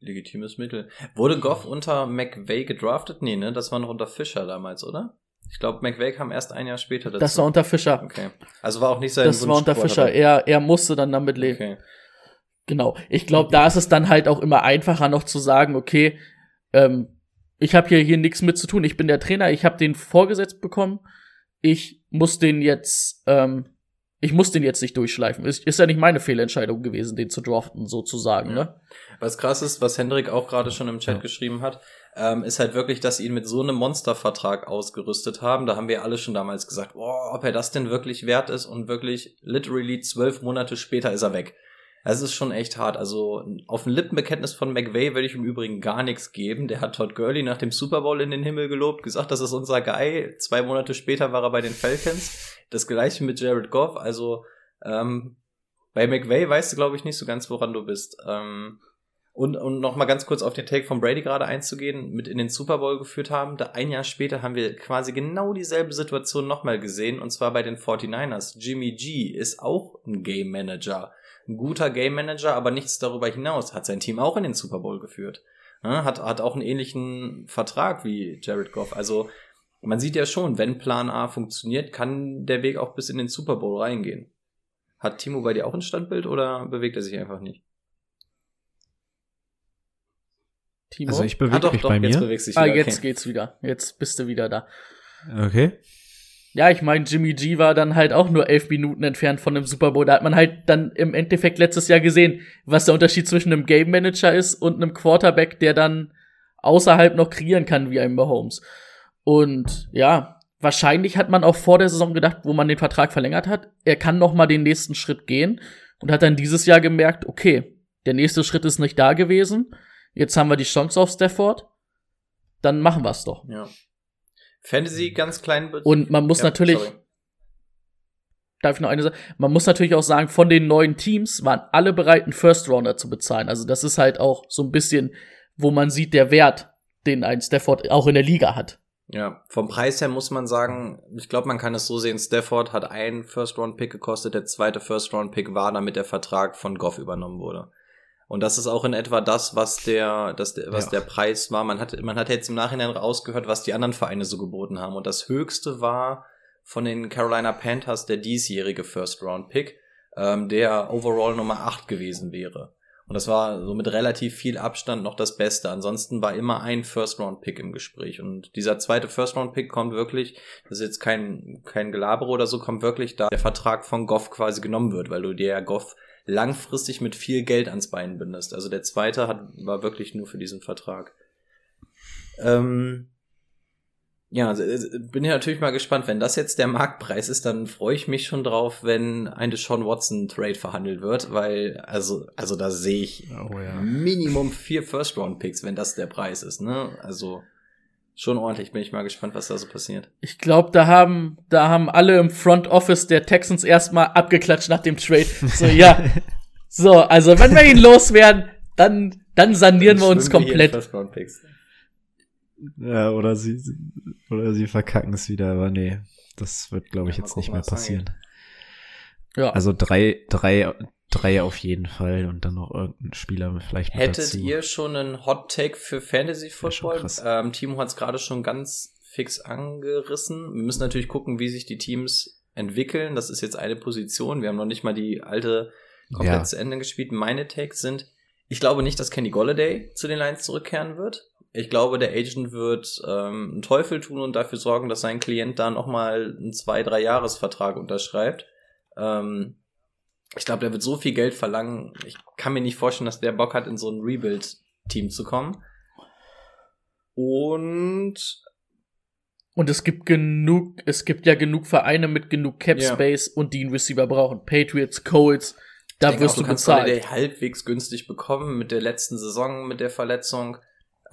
legitimes Mittel. Wurde Goff unter McVay gedraftet? Nee, ne? Das war noch unter Fischer damals, oder? Ich glaube, McVay kam erst ein Jahr später dazu. Das war unter Fischer. Okay. Also war auch nicht sein Das war unter Fischer. Er, er musste dann damit leben. Okay. Genau. Ich glaube, da ist es dann halt auch immer einfacher noch zu sagen, okay, ähm, ich habe hier, hier nichts mit zu tun. Ich bin der Trainer, ich habe den vorgesetzt bekommen. Ich muss den jetzt, ähm, ich muss den jetzt nicht durchschleifen. Ist, ist ja nicht meine Fehlentscheidung gewesen, den zu draften, sozusagen, ja. ne? Was krass ist, was Hendrik auch gerade schon im Chat ja. geschrieben hat, ähm, ist halt wirklich, dass sie ihn mit so einem Monstervertrag ausgerüstet haben. Da haben wir alle schon damals gesagt, boah, ob er das denn wirklich wert ist und wirklich literally zwölf Monate später ist er weg. Es ist schon echt hart. Also auf ein Lippenbekenntnis von McVay würde ich im Übrigen gar nichts geben. Der hat Todd Gurley nach dem Super Bowl in den Himmel gelobt, gesagt, das ist unser Guy. Zwei Monate später war er bei den Falcons. Das gleiche mit Jared Goff. Also ähm, bei McVay weißt du, glaube ich, nicht so ganz, woran du bist. Ähm, und, und noch mal ganz kurz auf den Take von Brady gerade einzugehen, mit in den Super Bowl geführt haben. Da ein Jahr später haben wir quasi genau dieselbe Situation nochmal gesehen, und zwar bei den 49ers. Jimmy G ist auch ein Game Manager ein guter Game Manager, aber nichts darüber hinaus. Hat sein Team auch in den Super Bowl geführt. Ja, hat, hat auch einen ähnlichen Vertrag wie Jared Goff. Also man sieht ja schon, wenn Plan A funktioniert, kann der Weg auch bis in den Super Bowl reingehen. Hat Timo bei dir auch ein Standbild oder bewegt er sich einfach nicht? Timo? Also ich bewege ah, mich doch, bei jetzt mir. Ah, jetzt okay. geht's wieder. Jetzt bist du wieder da. Okay. Ja, ich meine, Jimmy G war dann halt auch nur elf Minuten entfernt von dem Super Bowl. Da hat man halt dann im Endeffekt letztes Jahr gesehen, was der Unterschied zwischen einem Game Manager ist und einem Quarterback, der dann außerhalb noch kreieren kann wie ein Mahomes. Und ja, wahrscheinlich hat man auch vor der Saison gedacht, wo man den Vertrag verlängert hat, er kann noch mal den nächsten Schritt gehen und hat dann dieses Jahr gemerkt, okay, der nächste Schritt ist nicht da gewesen. Jetzt haben wir die Chance auf Stafford. Dann machen wir's doch. Ja. Fantasy ganz klein. Und man muss ja, natürlich. Sorry. Darf ich noch eine sagen? Man muss natürlich auch sagen, von den neuen Teams waren alle bereit, einen First Rounder zu bezahlen. Also das ist halt auch so ein bisschen, wo man sieht, der Wert, den ein Stafford auch in der Liga hat. Ja, vom Preis her muss man sagen, ich glaube, man kann es so sehen, Stafford hat einen First-Round-Pick gekostet, der zweite First-Round-Pick war, damit der Vertrag von Goff übernommen wurde. Und das ist auch in etwa das, was der, das, was ja. der Preis war. Man hat, man hat jetzt im Nachhinein rausgehört, was die anderen Vereine so geboten haben. Und das höchste war von den Carolina Panthers der diesjährige First Round Pick, ähm, der overall Nummer 8 gewesen wäre. Und das war so mit relativ viel Abstand noch das Beste. Ansonsten war immer ein First Round Pick im Gespräch. Und dieser zweite First Round Pick kommt wirklich, das ist jetzt kein, kein Gelabere oder so, kommt wirklich da der Vertrag von Goff quasi genommen wird, weil du dir ja Goff langfristig mit viel Geld ans Bein bindest. Also der zweite hat, war wirklich nur für diesen Vertrag. Ähm, ja, also, äh, bin ja natürlich mal gespannt. Wenn das jetzt der Marktpreis ist, dann freue ich mich schon drauf, wenn ein Deshaun Watson Trade verhandelt wird, weil, also, also da sehe ich oh, ja. Minimum vier First Round Picks, wenn das der Preis ist, ne? Also, schon ordentlich. Bin ich mal gespannt, was da so passiert. Ich glaube, da haben, da haben alle im Front Office der Texans erstmal abgeklatscht nach dem Trade. So, ja. (laughs) so, also wenn wir ihn loswerden, dann, dann sanieren dann wir uns komplett. Ja, oder sie, oder sie verkacken es wieder, aber nee, das wird, glaube ich, ja, jetzt nicht mehr passieren. Ja. Also drei, drei drei auf jeden Fall und dann noch irgendein Spieler vielleicht Hättet dazu. ihr schon einen Hot Take für Fantasy Football? Ähm, Timo hat es gerade schon ganz fix angerissen. Wir müssen natürlich gucken, wie sich die Teams entwickeln. Das ist jetzt eine Position. Wir haben noch nicht mal die alte komplett ja. zu Ende gespielt. Meine Takes sind, ich glaube nicht, dass Kenny Golladay zu den Lions zurückkehren wird. Ich glaube, der Agent wird ähm, einen Teufel tun und dafür sorgen, dass sein Klient da nochmal einen zwei, drei Jahresvertrag unterschreibt. Ähm, ich glaube, der wird so viel Geld verlangen. Ich kann mir nicht vorstellen, dass der Bock hat, in so ein Rebuild-Team zu kommen. Und und es gibt genug, es gibt ja genug Vereine mit genug Cap Space ja. und die einen Receiver brauchen. Patriots, Colts, da wirst auch, du, du kannst bezahlt. halbwegs günstig bekommen mit der letzten Saison, mit der Verletzung.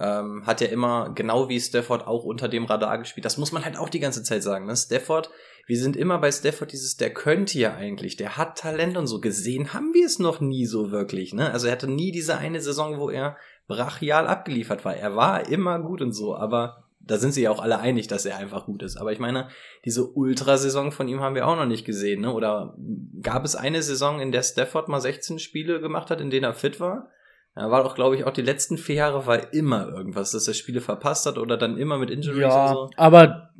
Ähm, hat ja immer, genau wie Stafford, auch unter dem Radar gespielt. Das muss man halt auch die ganze Zeit sagen. Ne? Stafford wir sind immer bei Stafford dieses, der könnte ja eigentlich, der hat Talent und so. Gesehen haben wir es noch nie so wirklich, ne? Also er hatte nie diese eine Saison, wo er brachial abgeliefert war. Er war immer gut und so, aber da sind sie ja auch alle einig, dass er einfach gut ist. Aber ich meine, diese Ultrasaison von ihm haben wir auch noch nicht gesehen, ne? Oder gab es eine Saison, in der Stafford mal 16 Spiele gemacht hat, in denen er fit war? Er war doch, glaube ich, auch die letzten vier Jahre war immer irgendwas, dass er Spiele verpasst hat oder dann immer mit Injuries ja, und so. aber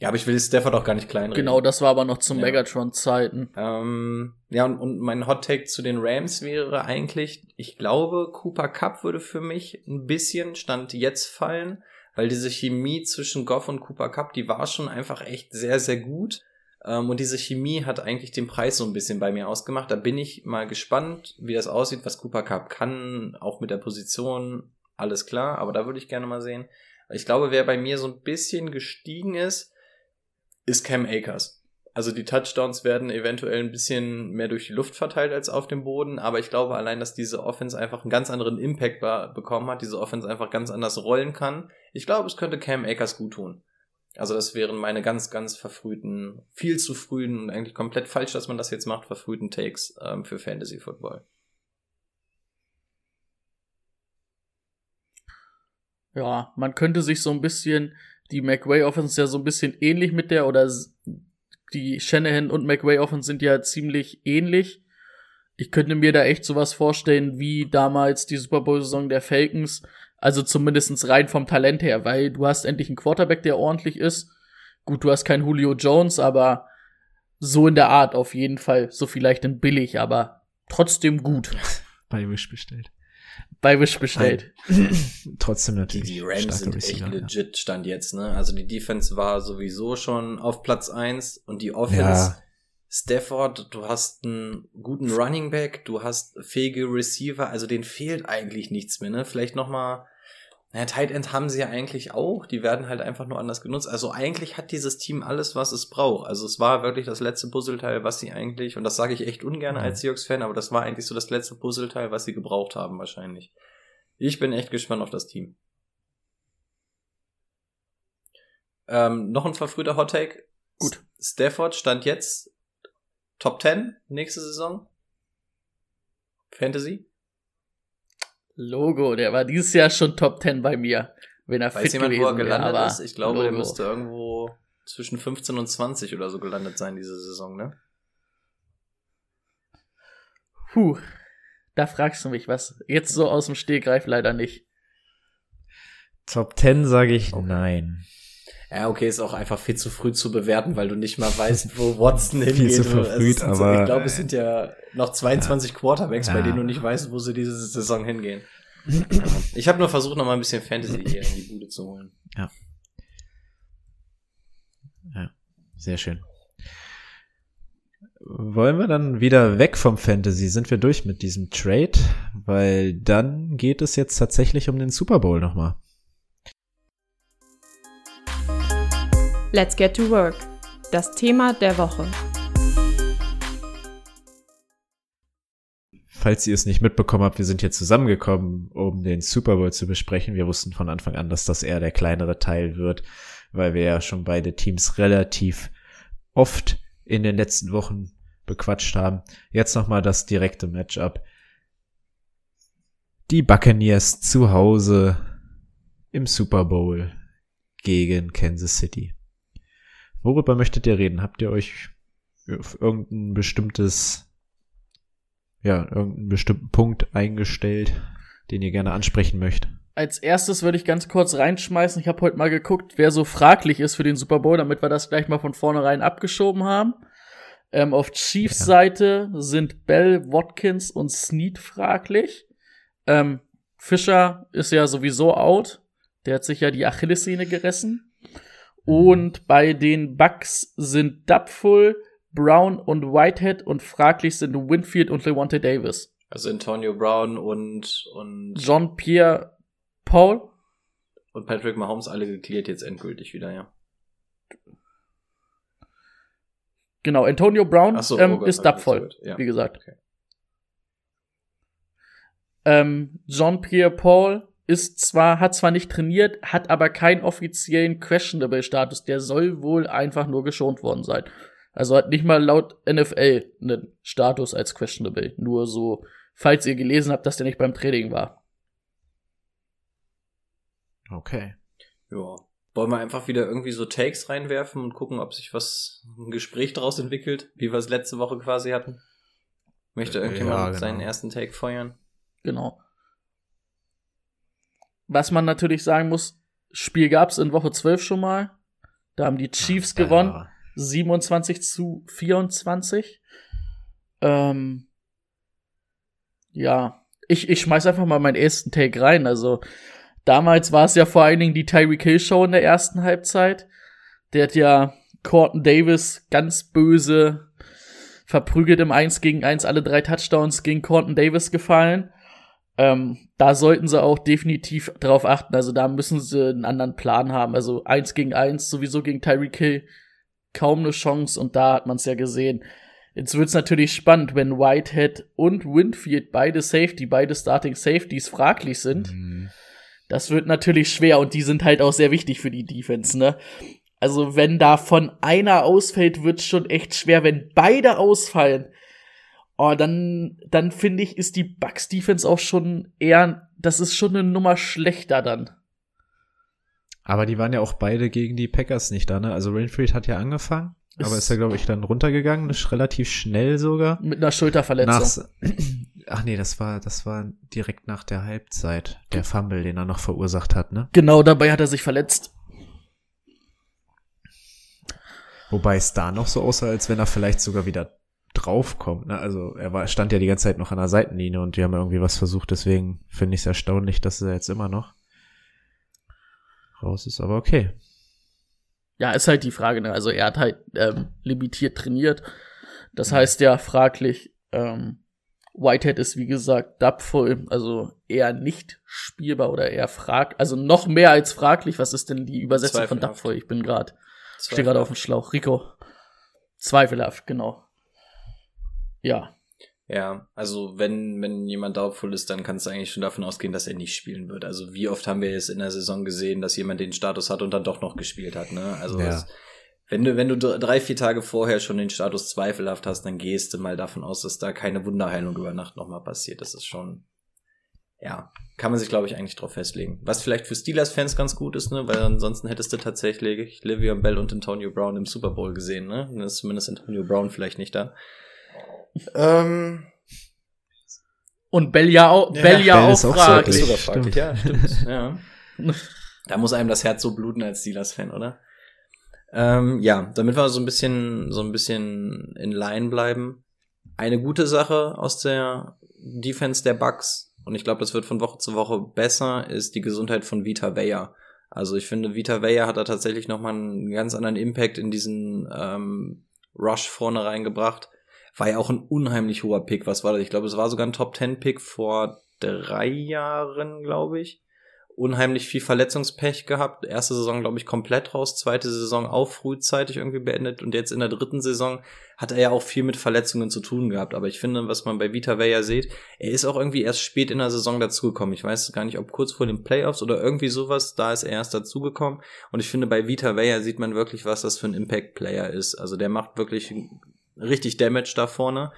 Ja, aber ich will Stafford auch gar nicht kleinreden. genau, das war aber noch zu Ja. Megatron-Zeiten. Ähm, ja, und, und mein Hot Take zu den Rams wäre eigentlich, ich glaube, Cooper Cup würde für mich ein bisschen Stand jetzt fallen, weil diese Chemie zwischen Goff und Cooper Cup, die war schon einfach echt sehr, sehr gut. Ähm, und diese Chemie hat eigentlich den Preis so ein bisschen bei mir ausgemacht. Da bin ich mal gespannt, wie das aussieht, was Cooper Cup kann, auch mit der Position, alles klar, aber da würde ich gerne mal sehen. Ich glaube, wer bei mir so ein bisschen gestiegen ist, ist Cam Akers. Also die Touchdowns werden eventuell ein bisschen mehr durch die Luft verteilt als auf dem Boden, aber ich glaube allein, dass diese Offense einfach einen ganz anderen Impact bekommen hat, diese Offense einfach ganz anders rollen kann. Ich glaube, es könnte Cam Akers gut tun. Also das wären meine ganz, ganz verfrühten, viel zu frühen und eigentlich komplett falsch, dass man das jetzt macht, verfrühten Takes ähm, für Fantasy Football. Ja, man könnte sich so ein bisschen die McWay Offense ja so ein bisschen ähnlich mit der oder die Shanahan und McWay Offense sind ja ziemlich ähnlich. Ich könnte mir da echt sowas vorstellen wie damals die Super Bowl Saison der Falcons, also zumindestens rein vom Talent her, weil du hast endlich einen Quarterback, der ordentlich ist. Gut, du hast keinen Julio Jones, aber so in der Art auf jeden Fall, so vielleicht in billig, aber trotzdem gut (laughs) Bei Wish bestellt. Bei Wish bestellt. (clears throat) Trotzdem Die, natürlich. die Rams starker sind echt Receiver, ja. legit Stand jetzt, ne? Also die Defense war sowieso schon auf Platz eins und die Offense Ja. Stafford, du hast einen guten Running Back, du hast fähige Receiver, also denen fehlt eigentlich nichts mehr, ne? Vielleicht noch mal naja, Tight End haben sie ja eigentlich auch, die werden halt einfach nur anders genutzt. Also eigentlich hat dieses Team alles, was es braucht. Also es war wirklich das letzte Puzzleteil, was sie eigentlich, und das sage ich echt ungern als Seahawks-Fan, aber das war eigentlich so das letzte Puzzleteil, was sie gebraucht haben wahrscheinlich. Ich bin echt gespannt auf das Team. Ähm, noch ein verfrühter Hot Take. Gut. Stafford stand jetzt Top 10 nächste Saison. Fantasy. Logo, der war dieses Jahr schon Top 10 bei mir, wenn er Weiß fit jemand, gewesen wo er gelandet wäre. ist? Ich glaube, der Logo. müsste irgendwo zwischen 15 und 20 oder so gelandet sein diese Saison, ne? Puh, da fragst du mich was. Jetzt so aus dem Stegreif leider nicht. Top 10 sage ich nein. Ja, okay, ist auch einfach viel zu früh zu bewerten, weil du nicht mal weißt, wo (laughs) Watson Viel hingeht. zu Also verfrüht, sind so, aber- ich glaube, es sind ja noch 22 Quarterbacks, bei Ja. denen du nicht weißt, wo sie diese Saison hingehen. ich habe nur versucht, noch mal ein bisschen Fantasy hier in die Bude zu holen. Sehr schön. Wollen wir dann wieder weg vom Fantasy? Sind wir durch mit diesem Trade? Weil dann geht es jetzt tatsächlich um den Super Bowl nochmal. Let's get to work. Das Thema der Woche. Falls ihr es nicht mitbekommen habt, wir sind hier zusammengekommen, um den Super Bowl zu besprechen. Wir wussten von Anfang an, dass das eher der kleinere Teil wird, weil wir ja schon beide Teams relativ oft in den letzten Wochen bequatscht haben. Jetzt nochmal das direkte Matchup. Die Buccaneers zu Hause im Super Bowl gegen Kansas City. Worüber möchtet ihr reden? Habt ihr euch auf irgendein bestimmtes ja, irgendeinen bestimmten Punkt eingestellt, den ihr gerne ansprechen möchtet. Als erstes würde ich ganz kurz reinschmeißen. Ich habe heute mal geguckt, wer so fraglich ist für den Super Bowl, damit wir das gleich mal von vornherein abgeschoben haben. Ähm, auf Chiefs Ja. Seite sind Bell, Watkins und Snead fraglich. Ähm, Fischer ist ja sowieso out. Der hat sich ja die Achillessehne gerissen. Und bei den Bucks sind Dubful, Brown und Whitehead und fraglich sind Winfield und Levante Davis. Also Antonio Brown und, und, John Pierre Paul und Patrick Mahomes alle geklärt jetzt endgültig wieder, ja. Genau, Antonio Brown so, ähm, oh Gott, ist dubvoll. Ja. wie gesagt. Okay. Ähm, Jean-Pierre Paul ist zwar, hat zwar nicht trainiert, hat aber keinen offiziellen Questionable-Status. Der soll wohl einfach nur geschont worden sein. Also hat nicht mal laut NFL einen Status als Questionable. Nur so, falls ihr gelesen habt, dass der nicht beim Training war. Okay. Ja. Wollen wir einfach wieder irgendwie so Takes reinwerfen und gucken, ob sich was, ein Gespräch daraus entwickelt, wie wir es letzte Woche quasi hatten? Möchte irgendjemand Ja, genau. seinen ersten Take feuern? Genau. Was man natürlich sagen muss, Spiel gab's in Woche 12 schon mal. Da haben die Chiefs Ja, gewonnen. ja. 27 zu 24. Ähm, ja, ich, ich schmeiß einfach mal meinen ersten Take rein. Also, damals war es ja vor allen Dingen die Tyreek Hill Show in der ersten Halbzeit. Der hat ja Corton Davis ganz böse verprügelt im 1 gegen 1 alle drei Touchdowns gegen Corton Davis gefallen. Ähm, da sollten sie auch definitiv drauf achten. Also da müssen sie einen anderen Plan haben. Also 1 gegen 1 sowieso gegen Tyreek Hill kaum eine Chance und da hat man es ja gesehen. Jetzt wird's natürlich spannend, wenn Whitehead und Winfield beide Safety, beide Starting Safeties fraglich sind. Mhm. Das wird natürlich schwer und die sind halt auch sehr wichtig für die Defense, ne? Also wenn da von einer ausfällt, wird's schon echt schwer. Wenn beide ausfallen, oh, dann, dann finde ich, ist die Bucks Defense auch schon eher, das ist schon eine Nummer schlechter dann. Aber die waren ja auch beide gegen die Packers nicht da, ne? Also Winfried hat ja angefangen, Ist- aber ist ja, glaube ich, dann runtergegangen, ist relativ schnell sogar. Mit einer Schulterverletzung. Nach, ach nee, das war, das war direkt nach der Halbzeit, der Fumble, den er noch verursacht hat, ne? Genau dabei hat er sich verletzt. Wobei es da noch so aussah, als wenn er vielleicht sogar wieder draufkommt, ne? Also er war, stand ja die ganze Zeit noch an der Seitenlinie und die haben irgendwie was versucht, deswegen finde ich es erstaunlich, dass er jetzt immer noch raus ist, aber okay. Ja, ist halt die Frage, ne? Also er hat halt ähm, limitiert trainiert. Das heißt ja fraglich, ähm, Whitehead ist wie gesagt dubvoll, also eher nicht spielbar oder eher frag, also noch mehr als fraglich. Was ist denn die Übersetzung von Zweifelhaft. dubvoll? Ich bin gerade, stehe gerade auf dem Schlauch. Rico, zweifelhaft, genau. Ja, Ja, also wenn, wenn jemand doubtful ist, dann kannst du eigentlich schon davon ausgehen, dass er nicht spielen wird. Also wie oft haben wir jetzt in der Saison gesehen, dass jemand den Status hat und dann doch noch gespielt hat, ne? Also Ja. es, wenn du, wenn du dr- drei, vier Tage vorher schon den Status zweifelhaft hast, dann gehst du mal davon aus, dass da keine Wunderheilung über Nacht nochmal passiert. Das ist schon, ja, kann man sich, glaube ich, eigentlich drauf festlegen. Was vielleicht für Steelers-Fans ganz gut ist, ne? Weil ansonsten hättest du tatsächlich Livion Bell und Antonio Brown im Super Bowl gesehen, ne? Dann ist zumindest Antonio Brown vielleicht nicht da. Ähm, und Bell ja auch, Ja, Bell ja Bell auch ist auch fraglich. so- sogar Stimmt. fraglich, ja, stimmt. (laughs) ja. Da muss einem das Herz so bluten als Steelers-Fan, oder? Ähm, ja, damit wir so ein bisschen, so ein bisschen in Line bleiben. Eine gute Sache aus der Defense der Bucks, und ich glaube, das wird von Woche zu Woche besser, ist die Gesundheit von Vita Weyer. Also ich finde, Vita Weyer hat da tatsächlich nochmal einen ganz anderen Impact in diesen ähm, Rush vorne reingebracht. War ja auch ein unheimlich hoher Pick. Was war das? Ich glaube, es war sogar ein Top 10 Pick vor drei Jahren, glaube ich. Unheimlich viel Verletzungspech gehabt. Erste Saison, glaube ich, komplett raus. Zweite Saison auch frühzeitig irgendwie beendet. Und jetzt in der dritten Saison hat er ja auch viel mit Verletzungen zu tun gehabt. Aber ich finde, was man bei Vita Weyer sieht, er ist auch irgendwie erst spät in der Saison dazugekommen. Ich weiß gar nicht, ob kurz vor den Playoffs oder irgendwie sowas, da ist er erst dazugekommen. Und ich finde, bei Vita Weyer sieht man wirklich, was das für ein Impact-Player ist. Also der macht wirklich richtig Damage da vorne.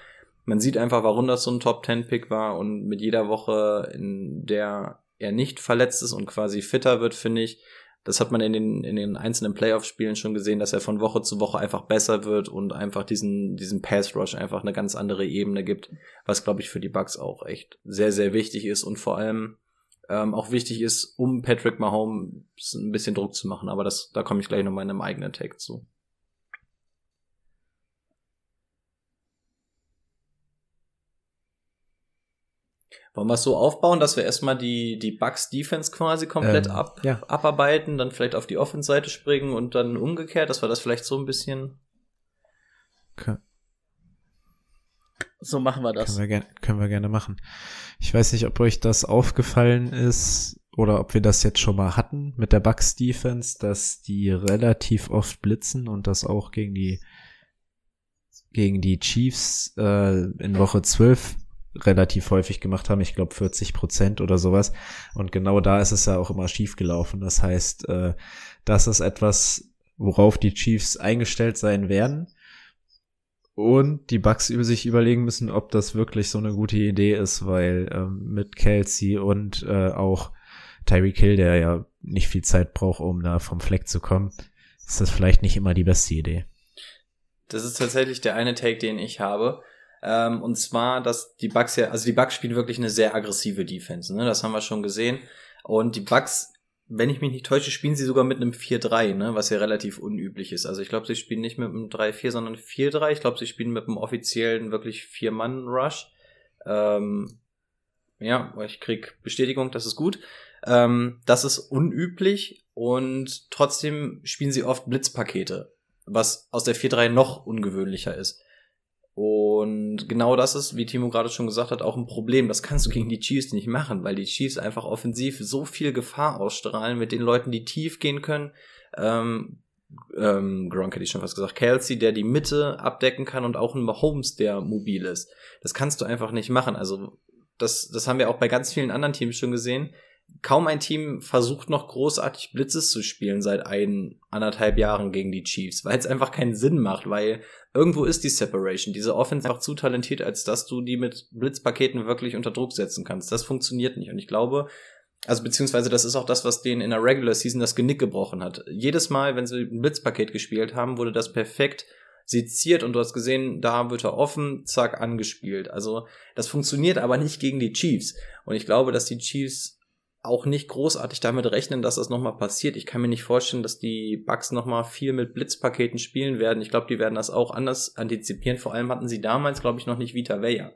Man sieht einfach, warum das so ein Top-10-Pick war und mit jeder Woche, in der er nicht verletzt ist und quasi fitter wird, finde ich, das hat man in den, in den einzelnen Playoff-Spielen schon gesehen, dass er von Woche zu Woche einfach besser wird und einfach diesen, diesen Pass-Rush einfach eine ganz andere Ebene gibt, was, glaube ich, für die Bucks auch echt sehr, sehr wichtig ist und vor allem ähm, auch wichtig ist, um Patrick Mahomes ein bisschen Druck zu machen. Aber das, da komme ich gleich nochmal in einem eigenen Tag zu. Wollen wir es so aufbauen, dass wir erstmal die, die Bucks Defense quasi komplett Ähm, ab, ja. abarbeiten, dann vielleicht auf die Offense-Seite springen und dann umgekehrt, dass wir das vielleicht so ein bisschen. Okay. So machen wir das. Können wir, gerne, können wir gerne machen. Ich weiß nicht, ob euch das aufgefallen ist oder ob wir das jetzt schon mal hatten mit der Bucks Defense, dass die relativ oft blitzen und das auch gegen die gegen die Chiefs äh, in Woche 12 relativ häufig gemacht haben. Ich glaube 40 Prozent oder sowas. Und genau da ist es ja auch immer schief gelaufen. Das heißt, äh, das ist etwas, worauf die Chiefs eingestellt sein werden. Und die Bucks über sich überlegen müssen, ob das wirklich so eine gute Idee ist, weil ähm, mit Kelsey und äh, auch Tyreek Hill, der ja nicht viel Zeit braucht, um da vom Fleck zu kommen, ist das vielleicht nicht immer die beste Idee. Das ist tatsächlich der eine Take, den ich habe. Ähm, und zwar, dass die Bucks ja, also die Bucks spielen wirklich eine sehr aggressive Defense, ne? Das haben wir schon gesehen. Und die Bucks, wenn ich mich nicht täusche, spielen sie sogar mit einem 4-3, ne? Was ja relativ unüblich ist. Also ich glaube, sie spielen nicht mit einem 3-4, sondern 4-3. Ich glaube, sie spielen mit einem offiziellen wirklich Vier-Mann-Rush. Ähm, ja, ich krieg Bestätigung, das ist gut. Ähm, das ist unüblich und trotzdem spielen sie oft Blitzpakete, was aus der 4-3 noch ungewöhnlicher ist. Und genau das ist, wie Timo gerade schon gesagt hat, auch ein Problem. Das kannst du gegen die Chiefs nicht machen, weil die Chiefs einfach offensiv so viel Gefahr ausstrahlen mit den Leuten, die tief gehen können. Ähm, ähm, Gronk hätte ich schon fast gesagt, Kelsey, der die Mitte abdecken kann und auch ein Mahomes, der mobil ist. Das kannst du einfach nicht machen. Also das, das haben wir auch bei ganz vielen anderen Teams schon gesehen kaum ein Team versucht noch großartig Blitzes zu spielen seit ein, anderthalb Jahren gegen die Chiefs, weil es einfach keinen Sinn macht, weil irgendwo ist die Separation. Diese Offense einfach zu talentiert, als dass du die mit Blitzpaketen wirklich unter Druck setzen kannst. Das funktioniert nicht. Und ich glaube, also beziehungsweise das ist auch das, was denen in der Regular Season das Genick gebrochen hat. Jedes Mal, wenn sie ein Blitzpaket gespielt haben, wurde das perfekt seziert und du hast gesehen, da wird er offen, zack, angespielt. Also das funktioniert aber nicht gegen die Chiefs. Und ich glaube, dass die Chiefs auch nicht großartig damit rechnen, dass das nochmal passiert. Ich kann mir nicht vorstellen, dass die Bugs nochmal viel mit Blitzpaketen spielen werden. Ich glaube, die werden das auch anders antizipieren. Vor allem hatten sie damals, glaube ich, noch nicht Vita Vea.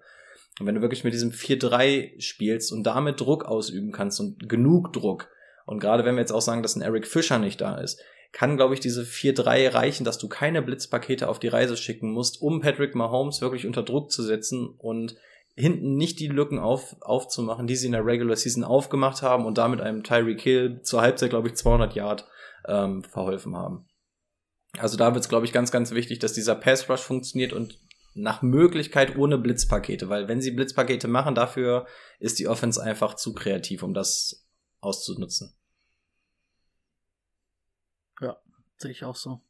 Und wenn du wirklich mit diesem 4-3 spielst und damit Druck ausüben kannst und genug Druck, und gerade wenn wir jetzt auch sagen, dass ein Eric Fischer nicht da ist, kann, glaube ich, diese 4-3 reichen, dass du keine Blitzpakete auf die Reise schicken musst, um Patrick Mahomes wirklich unter Druck zu setzen und hinten nicht die Lücken auf, aufzumachen, die sie in der Regular Season aufgemacht haben und damit einem Tyreek Hill zur Halbzeit, glaube ich, 200 Yard ähm, verholfen haben. Also da wird es, glaube ich, ganz, ganz wichtig, dass dieser Pass Rush funktioniert und nach Möglichkeit ohne Blitzpakete, weil wenn sie Blitzpakete machen, dafür ist die Offense einfach zu kreativ, um das auszunutzen. Ja, sehe ich auch so.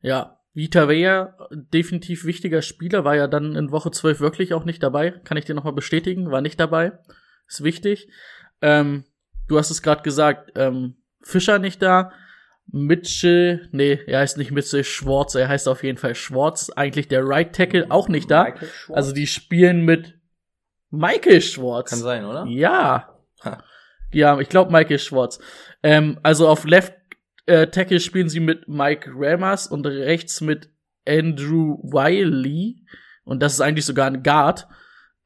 Ja, Vita Vea, definitiv wichtiger Spieler, war ja dann in Woche 12 wirklich auch nicht dabei. Kann ich dir nochmal bestätigen, war nicht dabei. Ist wichtig. Ähm, du hast es gerade gesagt, ähm, Fischer nicht da. Mitchell, nee, er heißt nicht Mitchell Schwartz, er heißt auf jeden Fall Schwartz. Eigentlich der Right Tackle auch nicht da. Also die spielen mit Michael Schwartz. Kann sein, oder? Ja. Ha. Ja, ich glaube Michael Schwartz. Ähm, also auf Left äh, Tackle spielen sie mit Mike Ramas und rechts mit Andrew Wiley. Und das ist eigentlich sogar ein Guard.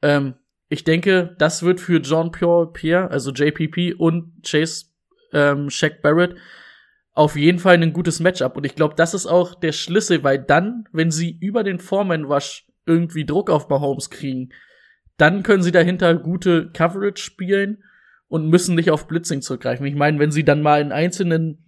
Ähm, ich denke, das wird für John Pierre, also JPP und Chase ähm, Shaq Barrett auf jeden Fall ein gutes Matchup. Und ich glaube, das ist auch der Schlüssel, weil dann, wenn sie über den Foreman Rush irgendwie Druck auf Mahomes kriegen, dann können sie dahinter gute Coverage spielen und müssen nicht auf Blitzing zurückgreifen. Ich meine, wenn sie dann mal in einzelnen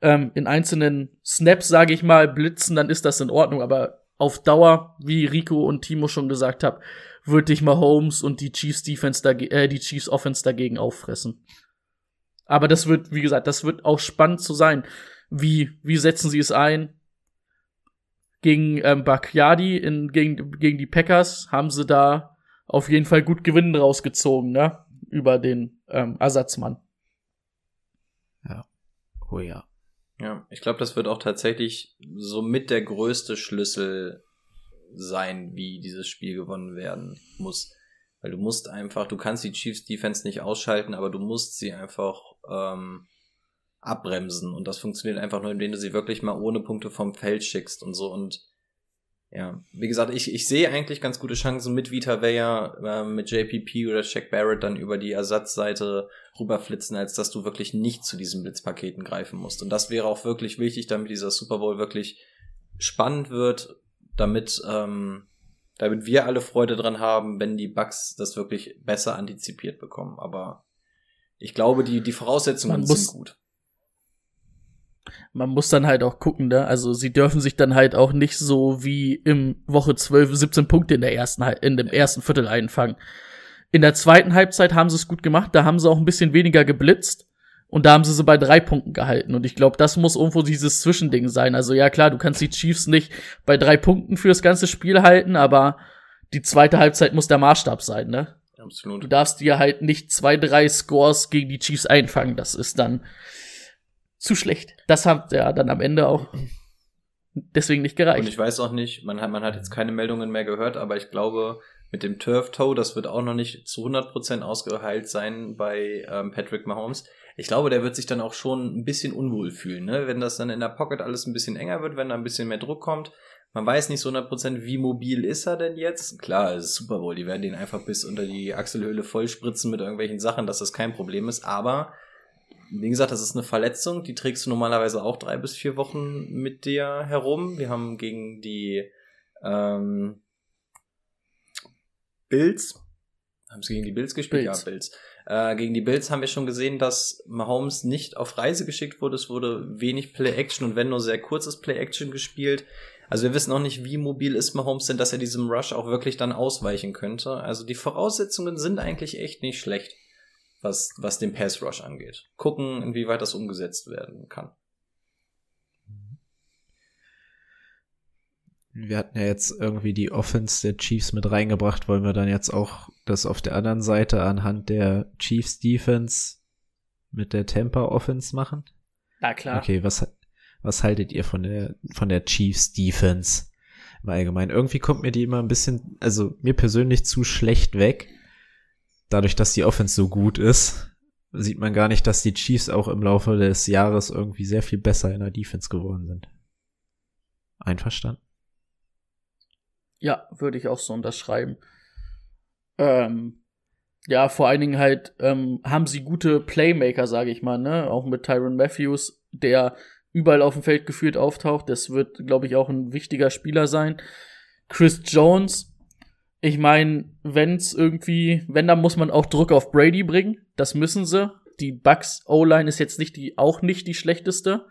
ähm, in einzelnen Snaps, sage ich mal, blitzen, dann ist das in Ordnung. Aber auf Dauer, wie Rico und Timo schon gesagt haben, würde ich mal Holmes und die Chiefs Defense dagegen, äh, die Chiefs Offense dagegen auffressen. Aber das wird, wie gesagt, das wird auch spannend zu sein. Wie, wie setzen sie es ein? Gegen ähm, Bakyadi in, gegen, gegen die Packers haben sie da auf jeden Fall gut Gewinnen rausgezogen, ne? Über den ähm, Ersatzmann. Ja. Oh ja. Ja, ich glaube, das wird auch tatsächlich so mit der größte Schlüssel sein, wie dieses Spiel gewonnen werden muss. Weil du musst einfach, du kannst die Chiefs Defense nicht ausschalten, aber du musst sie einfach ähm, abbremsen. Und das funktioniert einfach nur, indem du sie wirklich mal ohne Punkte vom Feld schickst und so. Und ja, wie gesagt, ich, ich sehe eigentlich ganz gute Chancen mit Vita Vea, äh, mit JPP oder Shaq Barrett dann über die Ersatzseite rüberflitzen, als dass du wirklich nicht zu diesen Blitzpaketen greifen musst. Und das wäre auch wirklich wichtig, damit dieser Super Bowl wirklich spannend wird, damit, ähm, damit wir alle Freude dran haben, wenn die Bugs das wirklich besser antizipiert bekommen. Aber ich glaube, die, die Voraussetzungen sind gut man muss dann halt auch gucken, ne? Also sie dürfen sich dann halt auch nicht so wie im Woche 12 17 Punkte in der ersten in dem ersten Viertel einfangen. In der zweiten Halbzeit haben sie es gut gemacht, da haben sie auch ein bisschen weniger geblitzt und da haben sie sie bei drei Punkten gehalten und ich glaube, das muss irgendwo dieses Zwischending sein. Also ja klar, du kannst die Chiefs nicht bei drei Punkten für das ganze Spiel halten, aber die zweite Halbzeit muss der Maßstab sein, ne? Absolut. Du darfst dir halt nicht zwei, drei Scores gegen die Chiefs einfangen. Das ist dann zu schlecht. Das hat ja dann am Ende auch deswegen nicht gereicht. Und ich weiß auch nicht, man hat, man hat jetzt keine Meldungen mehr gehört, aber ich glaube, mit dem Turf Toe, das wird auch noch nicht zu 100% ausgeheilt sein bei ähm, Patrick Mahomes. Ich glaube, der wird sich dann auch schon ein bisschen unwohl fühlen, ne? wenn das dann in der Pocket alles ein bisschen enger wird, wenn da ein bisschen mehr Druck kommt. Man weiß nicht so 100%, wie mobil ist er denn jetzt. Klar, es ist Super Bowl, die werden den einfach bis unter die Achselhöhle vollspritzen mit irgendwelchen Sachen, dass das kein Problem ist, aber wie gesagt, das ist eine Verletzung, die trägst du normalerweise auch drei bis vier Wochen mit dir herum. Wir haben gegen die ähm, Bills, haben sie gegen die Bills gespielt? Bills. Ja, Bills. Äh, gegen die Bills haben wir schon gesehen, dass Mahomes nicht auf Reise geschickt wurde. Es wurde wenig Play-Action und wenn nur sehr kurzes Play-Action gespielt. Also wir wissen auch nicht, wie mobil ist Mahomes denn, dass er diesem Rush auch wirklich dann ausweichen könnte. Also die Voraussetzungen sind eigentlich echt nicht schlecht, was, was den Pass-Rush angeht. Gucken, inwieweit das umgesetzt werden kann. Wir hatten ja jetzt irgendwie die Offense der Chiefs mit reingebracht. Wollen wir dann jetzt auch das auf der anderen Seite anhand der Chiefs Defense mit der Tampa Offense machen? Na klar. Okay, was, was haltet ihr von der, von der Chiefs Defense im Allgemeinen? Irgendwie kommt mir die immer ein bisschen, also mir persönlich zu schlecht weg. Dadurch, dass die Offense so gut ist, sieht man gar nicht, dass die Chiefs auch im Laufe des Jahres irgendwie sehr viel besser in der Defense geworden sind. Einverstanden? Ja, würde ich auch so unterschreiben. Ähm, ja, vor allen Dingen halt ähm, haben sie gute Playmaker, sage ich mal, ne? Auch mit Tyron Matthews, der überall auf dem Feld gefühlt auftaucht. Das wird, glaube ich, auch ein wichtiger Spieler sein. Chris Jones, ich meine, wenn's irgendwie, wenn, dann muss man auch Druck auf Brady bringen. Das müssen sie. Die Bucks O-Line ist jetzt nicht die, auch nicht die schlechteste.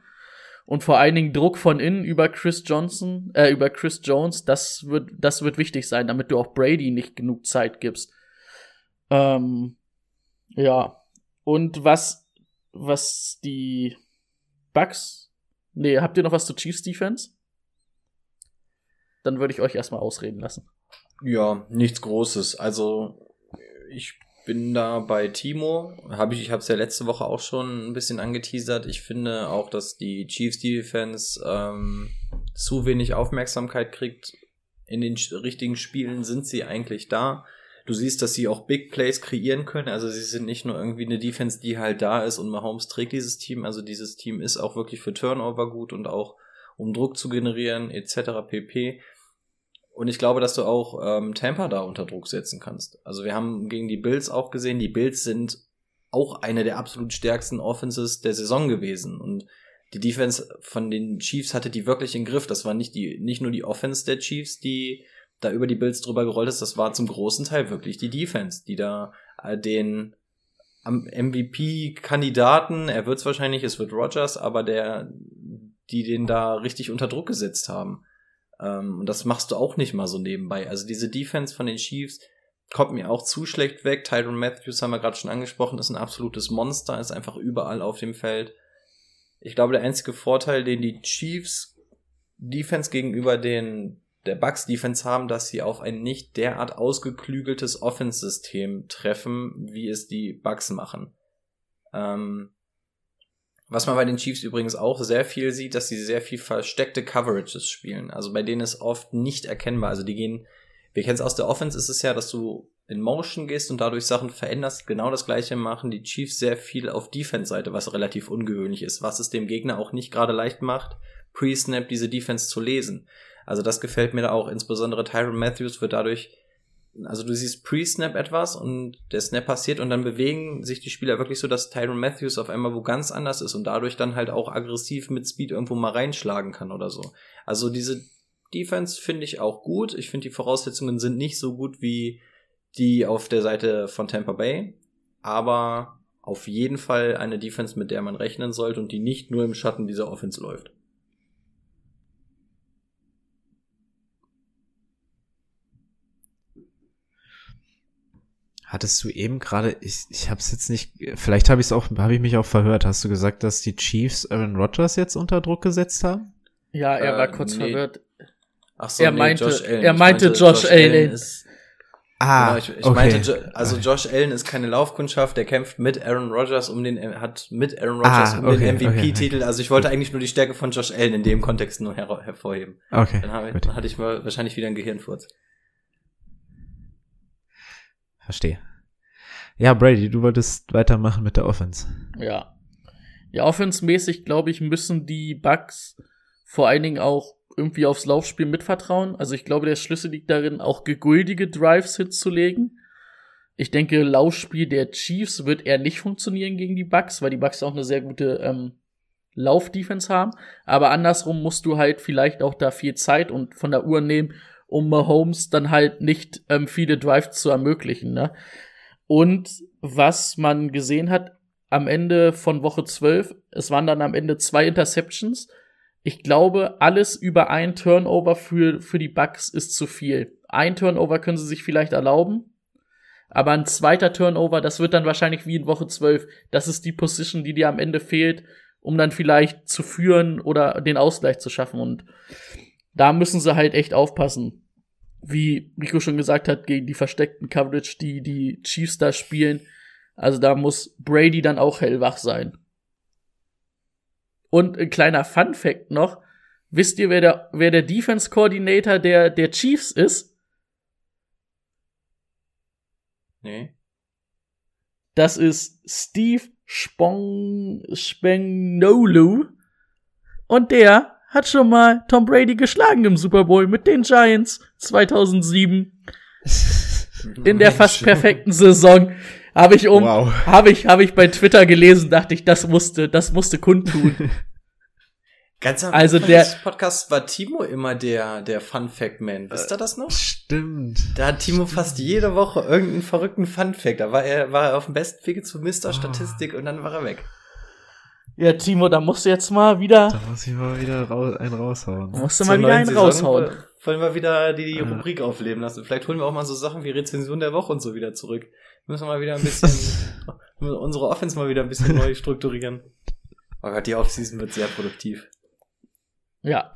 Und vor allen Dingen Druck von innen über Chris Johnson, äh, über Chris Jones, das wird, das wird wichtig sein, damit du auch Brady nicht genug Zeit gibst. Ähm, ja. Und was, was die Bucks, nee, habt ihr noch was zu Chiefs Defense? Dann würde ich euch erstmal ausreden lassen. Ja, nichts Großes. Also ich bin da bei Timo. Hab ich ich habe es ja letzte Woche auch schon ein bisschen angeteasert. Ich finde auch, dass die Chiefs Defense ähm, zu wenig Aufmerksamkeit kriegt. In den richtigen Spielen sind sie eigentlich da. Du siehst, dass sie auch Big Plays kreieren können. Also sie sind nicht nur irgendwie eine Defense, die halt da ist und Mahomes trägt dieses Team. Also dieses Team ist auch wirklich für Turnover gut und auch um Druck zu generieren etc. pp. Und ich glaube, dass du auch ähm, Tampa da unter Druck setzen kannst. Also wir haben gegen die Bills auch gesehen, die Bills sind auch eine der absolut stärksten Offenses der Saison gewesen. Und die Defense von den Chiefs hatte die wirklich im Griff. Das war nicht die, nicht nur die Offense der Chiefs, die da über die Bills drüber gerollt ist, das war zum großen Teil wirklich die Defense, die da äh, den MVP-Kandidaten, er wird's wahrscheinlich, es wird Rogers, aber der, die den da richtig unter Druck gesetzt haben. Ähm, und das machst du auch nicht mal so nebenbei. Also diese Defense von den Chiefs kommt mir auch zu schlecht weg. Tyron Matthews haben wir gerade schon angesprochen, ist ein absolutes Monster, ist einfach überall auf dem Feld. Ich glaube, der einzige Vorteil, den die Chiefs Defense gegenüber den der Bucks Defense haben, dass sie auf ein nicht derart ausgeklügeltes Offense-System treffen, wie es die Bucks machen. Ähm, was man bei den Chiefs übrigens auch sehr viel sieht, dass sie sehr viel versteckte Coverages spielen. Also bei denen ist oft nicht erkennbar. Also die gehen, wir kennen es aus der Offense, ist es ja, dass du in Motion gehst und dadurch Sachen veränderst. Genau das gleiche machen die Chiefs sehr viel auf Defense-Seite, was relativ ungewöhnlich ist, was es dem Gegner auch nicht gerade leicht macht, pre-snap diese Defense zu lesen. Also das gefällt mir da auch. Insbesondere Tyron Matthews wird dadurch, also du siehst pre-snap etwas und der Snap passiert und dann bewegen sich die Spieler wirklich so, dass Tyron Matthews auf einmal wo ganz anders ist und dadurch dann halt auch aggressiv mit Speed irgendwo mal reinschlagen kann oder so. Also diese Defense finde ich auch gut. Ich finde die Voraussetzungen sind nicht so gut wie die auf der Seite von Tampa Bay, aber auf jeden Fall eine Defense, mit der man rechnen sollte und die nicht nur im Schatten dieser Offense läuft. Hattest du eben gerade, ich, ich habe es jetzt nicht, vielleicht habe ich es auch, habe ich mich auch verhört. Hast du gesagt, dass die Chiefs Aaron Rodgers jetzt unter Druck gesetzt haben? Ja, er war Äh, kurz nee. verwirrt. Ach so, Er meinte- er meinte Josh Allen. ist, Ah, Genau, ich, ich okay. meinte, also Josh Allen ist keine Laufkundschaft, der kämpft mit Aaron Rodgers um den, hat mit Aaron Rodgers Ah, um okay, den okay, MVP-Titel. Also ich wollte eigentlich nur die Stärke von Josh Allen in dem Kontext nur her hervorheben. Okay, Dann, habe ich, gut. dann hatte ich mal wahrscheinlich wieder einen Gehirnfurz. Verstehe. Ja, Brady, du wolltest weitermachen mit der Offense. Ja. Ja, offensmäßig, glaube ich, müssen die Bucks vor allen Dingen auch irgendwie aufs Laufspiel mitvertrauen. Also ich glaube, der Schlüssel liegt darin, auch geguldige Drives hinzulegen. Ich denke, Laufspiel der Chiefs wird eher nicht funktionieren gegen die Bucks, weil die Bucks auch eine sehr gute ähm, Laufdefense haben. Aber andersrum musst du halt vielleicht auch da viel Zeit und von der Uhr nehmen, um Mahomes dann halt nicht ähm, viele Drives zu ermöglichen. Ne? Und was man gesehen hat am Ende von Woche 12, es waren dann am Ende zwei Interceptions. Ich glaube, alles über ein Turnover für, für die Bucks ist zu viel. Ein Turnover können sie sich vielleicht erlauben. Aber ein zweiter Turnover, das wird dann wahrscheinlich wie in Woche 12. Das ist die Position, die dir am Ende fehlt, um dann vielleicht zu führen oder den Ausgleich zu schaffen. Und da müssen sie halt echt aufpassen. Wie Rico schon gesagt hat, gegen die versteckten Coverage, die die Chiefs da spielen. Also da muss Brady dann auch hellwach sein. Und ein kleiner Fun Fact noch. Wisst ihr, wer der, wer der Defense Coordinator der, der Chiefs ist? Nee. Das ist Steve Spong Spengnolu. Und der hat schon mal Tom Brady geschlagen im Super Bowl mit den Giants 2007. In der fast perfekten Saison. Habe ich um, Wow. habe ich, habe ich bei Twitter gelesen, dachte ich, das musste, das musste kundtun. (laughs) Ganz am Also Anfang der- des Podcasts war Timo immer der, der Fun Fact Man. Wisst ihr das noch? Stimmt. Da hat Timo fast jede Woche irgendeinen verrückten Fun Fact. Da war er, war er auf dem besten Wege zu Mr. Statistik und dann war er weg. Ja, Timo, da musst du jetzt mal wieder, Da muss ich mal wieder rau einen raushauen. musst du Zur mal wieder einen Saison raushauen. woll- Wollen wir wieder die, die. Rubrik aufleben lassen. Vielleicht holen wir auch mal so Sachen wie Rezension der Woche und so wieder zurück. Müssen wir mal wieder ein bisschen, (laughs) unsere Offense mal wieder ein bisschen neu strukturieren. Oh Gott, die Offseason wird sehr produktiv. Ja,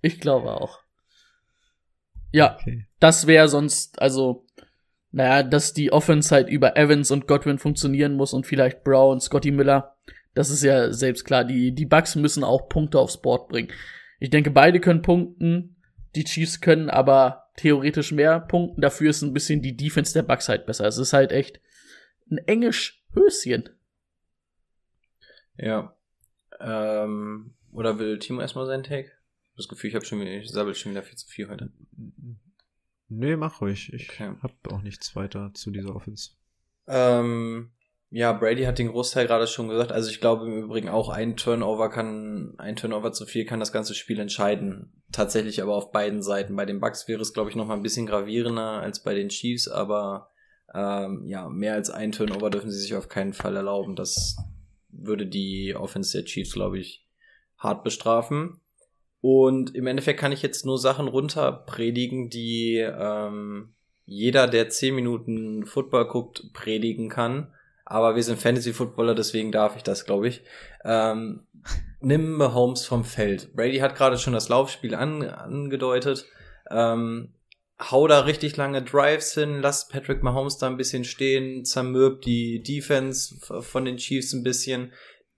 ich glaube auch. Ja, Okay. das wäre sonst, also, naja, dass die Offense halt über Evans und Godwin funktionieren muss und vielleicht Brown, Scotty Miller. Das ist ja selbst klar. Die, die Bucks müssen auch Punkte aufs Board bringen. Ich denke, beide können punkten. Die Chiefs können aber theoretisch mehr punkten. Dafür ist ein bisschen die Defense der Bucks halt besser. Es ist halt echt ein engisch Höschen. Ja. Ähm, oder will Timo erstmal seinen Take? Ich hab Das Gefühl, ich habe schon wieder, ich sabbel schon wieder viel zu viel heute. Nee, mach ruhig. Ich Okay. hab auch nichts weiter zu dieser Offense. Ähm, ja, Brady hat den Großteil gerade schon gesagt. Also ich glaube im Übrigen auch ein Turnover kann, ein Turnover zu viel kann das ganze Spiel entscheiden. Tatsächlich aber auf beiden Seiten. Bei den Bucks wäre es, glaube ich, noch mal ein bisschen gravierender als bei den Chiefs, aber ähm, ja, mehr als ein Turnover dürfen sie sich auf keinen Fall erlauben. Das würde die Offense der Chiefs, glaube ich, hart bestrafen. Und im Endeffekt kann ich jetzt nur Sachen runterpredigen, die ähm, jeder, der 10 Minuten Football guckt, predigen kann. Aber wir sind Fantasy-Footballer, deswegen darf ich das, glaube ich. Ähm, nimm Mahomes vom Feld. Brady hat gerade schon das Laufspiel an, angedeutet. Ähm, hau da richtig lange Drives hin, lass Patrick Mahomes da ein bisschen stehen, zermürb die Defense von den Chiefs ein bisschen.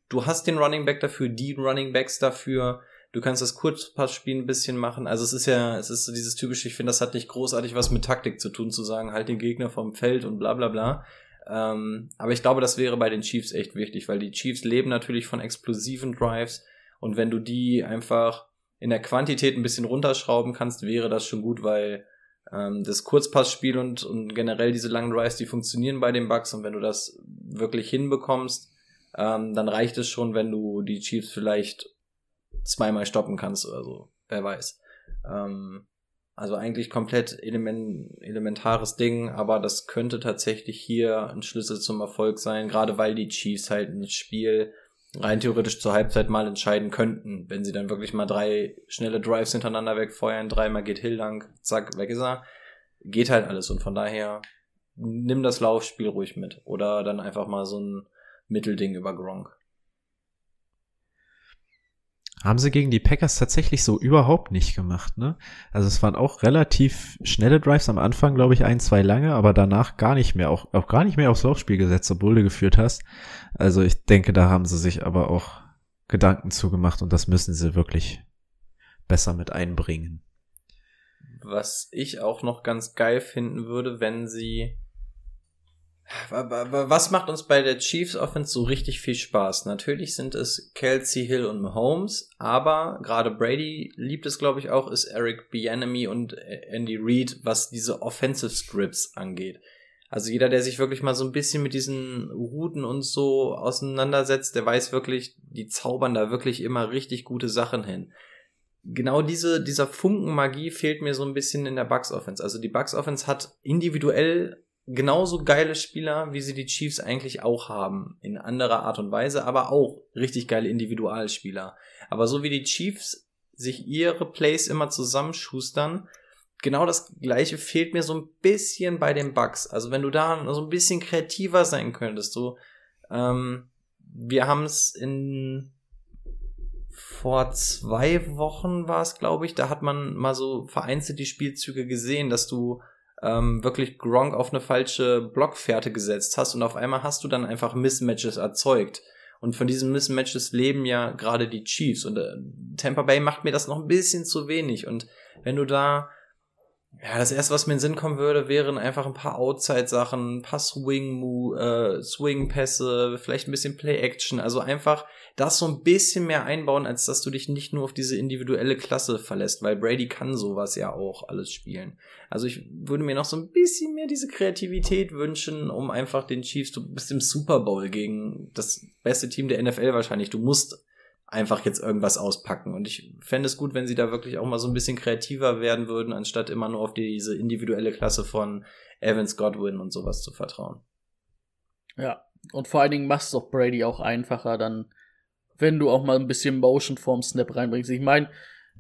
Du hast den Running Back dafür, die Running Backs dafür. Du kannst das Kurzpassspiel ein bisschen machen. Also es ist ja, es ist so dieses typische, ich finde, das hat nicht großartig was mit Taktik zu tun, zu sagen, halt den Gegner vom Feld und bla bla bla. Ähm, aber ich glaube, das wäre bei den Chiefs echt wichtig, weil die Chiefs leben natürlich von explosiven Drives und wenn du die einfach in der Quantität ein bisschen runterschrauben kannst, wäre das schon gut, weil ähm, das Kurzpassspiel und, und generell diese langen Drives, die funktionieren bei den Bucks und wenn du das wirklich hinbekommst, ähm, dann reicht es schon, wenn du die Chiefs vielleicht zweimal stoppen kannst oder so, wer weiß. Ähm, also eigentlich komplett element, elementares Ding, aber das könnte tatsächlich hier ein Schlüssel zum Erfolg sein, gerade weil die Chiefs halt ein Spiel rein theoretisch zur Halbzeit mal entscheiden könnten, wenn sie dann wirklich mal drei schnelle Drives hintereinander wegfeuern, dreimal geht Hill lang, zack, weg ist er. Geht halt alles und von daher nimm das Laufspiel ruhig mit oder dann einfach mal so ein Mittelding über Gronk. Haben sie gegen die Packers tatsächlich so überhaupt nicht gemacht, ne? Also es waren auch relativ schnelle Drives am Anfang, glaube ich, ein, zwei lange, aber danach gar nicht mehr, auch, auch gar nicht mehr aufs Laufspiel gesetzt, obwohl du geführt hast. Also ich denke, da haben sie sich aber auch Gedanken zugemacht und das müssen sie wirklich besser mit einbringen. Was ich auch noch ganz geil finden würde, wenn sie was macht uns bei der Chiefs Offense so richtig viel Spaß? Natürlich sind es Kelsey Hill und Mahomes, aber gerade Brady liebt es, glaube ich, auch, ist Eric Bieniemy und Andy Reid, was diese Offensive Scripts angeht. Also jeder, der sich wirklich mal so ein bisschen mit diesen Routen und so auseinandersetzt, der weiß wirklich, die zaubern da wirklich immer richtig gute Sachen hin. Genau diese, dieser Funken Magie fehlt mir so ein bisschen in der Bucks Offense. Also die Bucks Offense hat individuell genauso geile Spieler, wie sie die Chiefs eigentlich auch haben. In anderer Art und Weise, aber auch richtig geile Individualspieler. Aber so wie die Chiefs sich ihre Plays immer zusammenschustern, genau das gleiche fehlt mir so ein bisschen bei den Bugs. Also wenn du da so ein bisschen kreativer sein könntest, so, ähm, wir haben es in vor zwei Wochen war es, glaube ich, da hat man mal so vereinzelt die Spielzüge gesehen, dass du ähm, wirklich Gronk auf eine falsche Blockfährte gesetzt hast und auf einmal hast du dann einfach Mismatches erzeugt. Und von diesen Mismatches leben ja gerade die Chiefs. Und äh, Tampa Bay macht mir das noch ein bisschen zu wenig. Und wenn du da ja, das erste, was mir in den Sinn kommen würde, wären einfach ein paar Outside-Sachen, ein paar Swing, äh, Swing-Pässe, vielleicht ein bisschen Play-Action. Also einfach das so ein bisschen mehr einbauen, als dass du dich nicht nur auf diese individuelle Klasse verlässt, weil Brady kann sowas ja auch alles spielen. Also ich würde mir noch so ein bisschen mehr diese Kreativität wünschen, um einfach den Chiefs, du bist im Super Bowl gegen das beste Team der NFL wahrscheinlich. Du musst einfach jetzt irgendwas auspacken. Und ich fände es gut, wenn sie da wirklich auch mal so ein bisschen kreativer werden würden, anstatt immer nur auf diese individuelle Klasse von Evans Godwin und sowas zu vertrauen. Ja, und vor allen Dingen machst du doch Brady auch einfacher, dann, wenn du auch mal ein bisschen Motion vorm Snap reinbringst. Ich meine,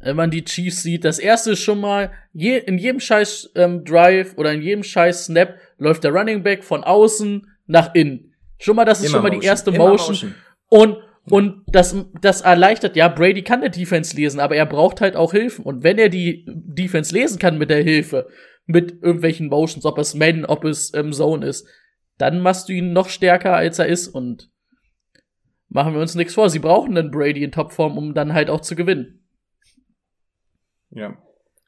wenn man die Chiefs sieht, das erste ist schon mal, je, in jedem scheiß ähm, Drive oder in jedem scheiß Snap läuft der Running Back von außen nach innen. Schon mal, das ist Immer schon mal Motion. die erste Motion. Motion. Und und das, das erleichtert, ja, Brady kann der Defense lesen, aber er braucht halt auch Hilfen. Und wenn er die Defense lesen kann mit der Hilfe, mit irgendwelchen Motions, ob es Man, ob es ähm, Zone ist, dann machst du ihn noch stärker, als er ist. Und machen wir uns nichts vor. Sie brauchen dann Brady in Topform, um dann halt auch zu gewinnen. Ja,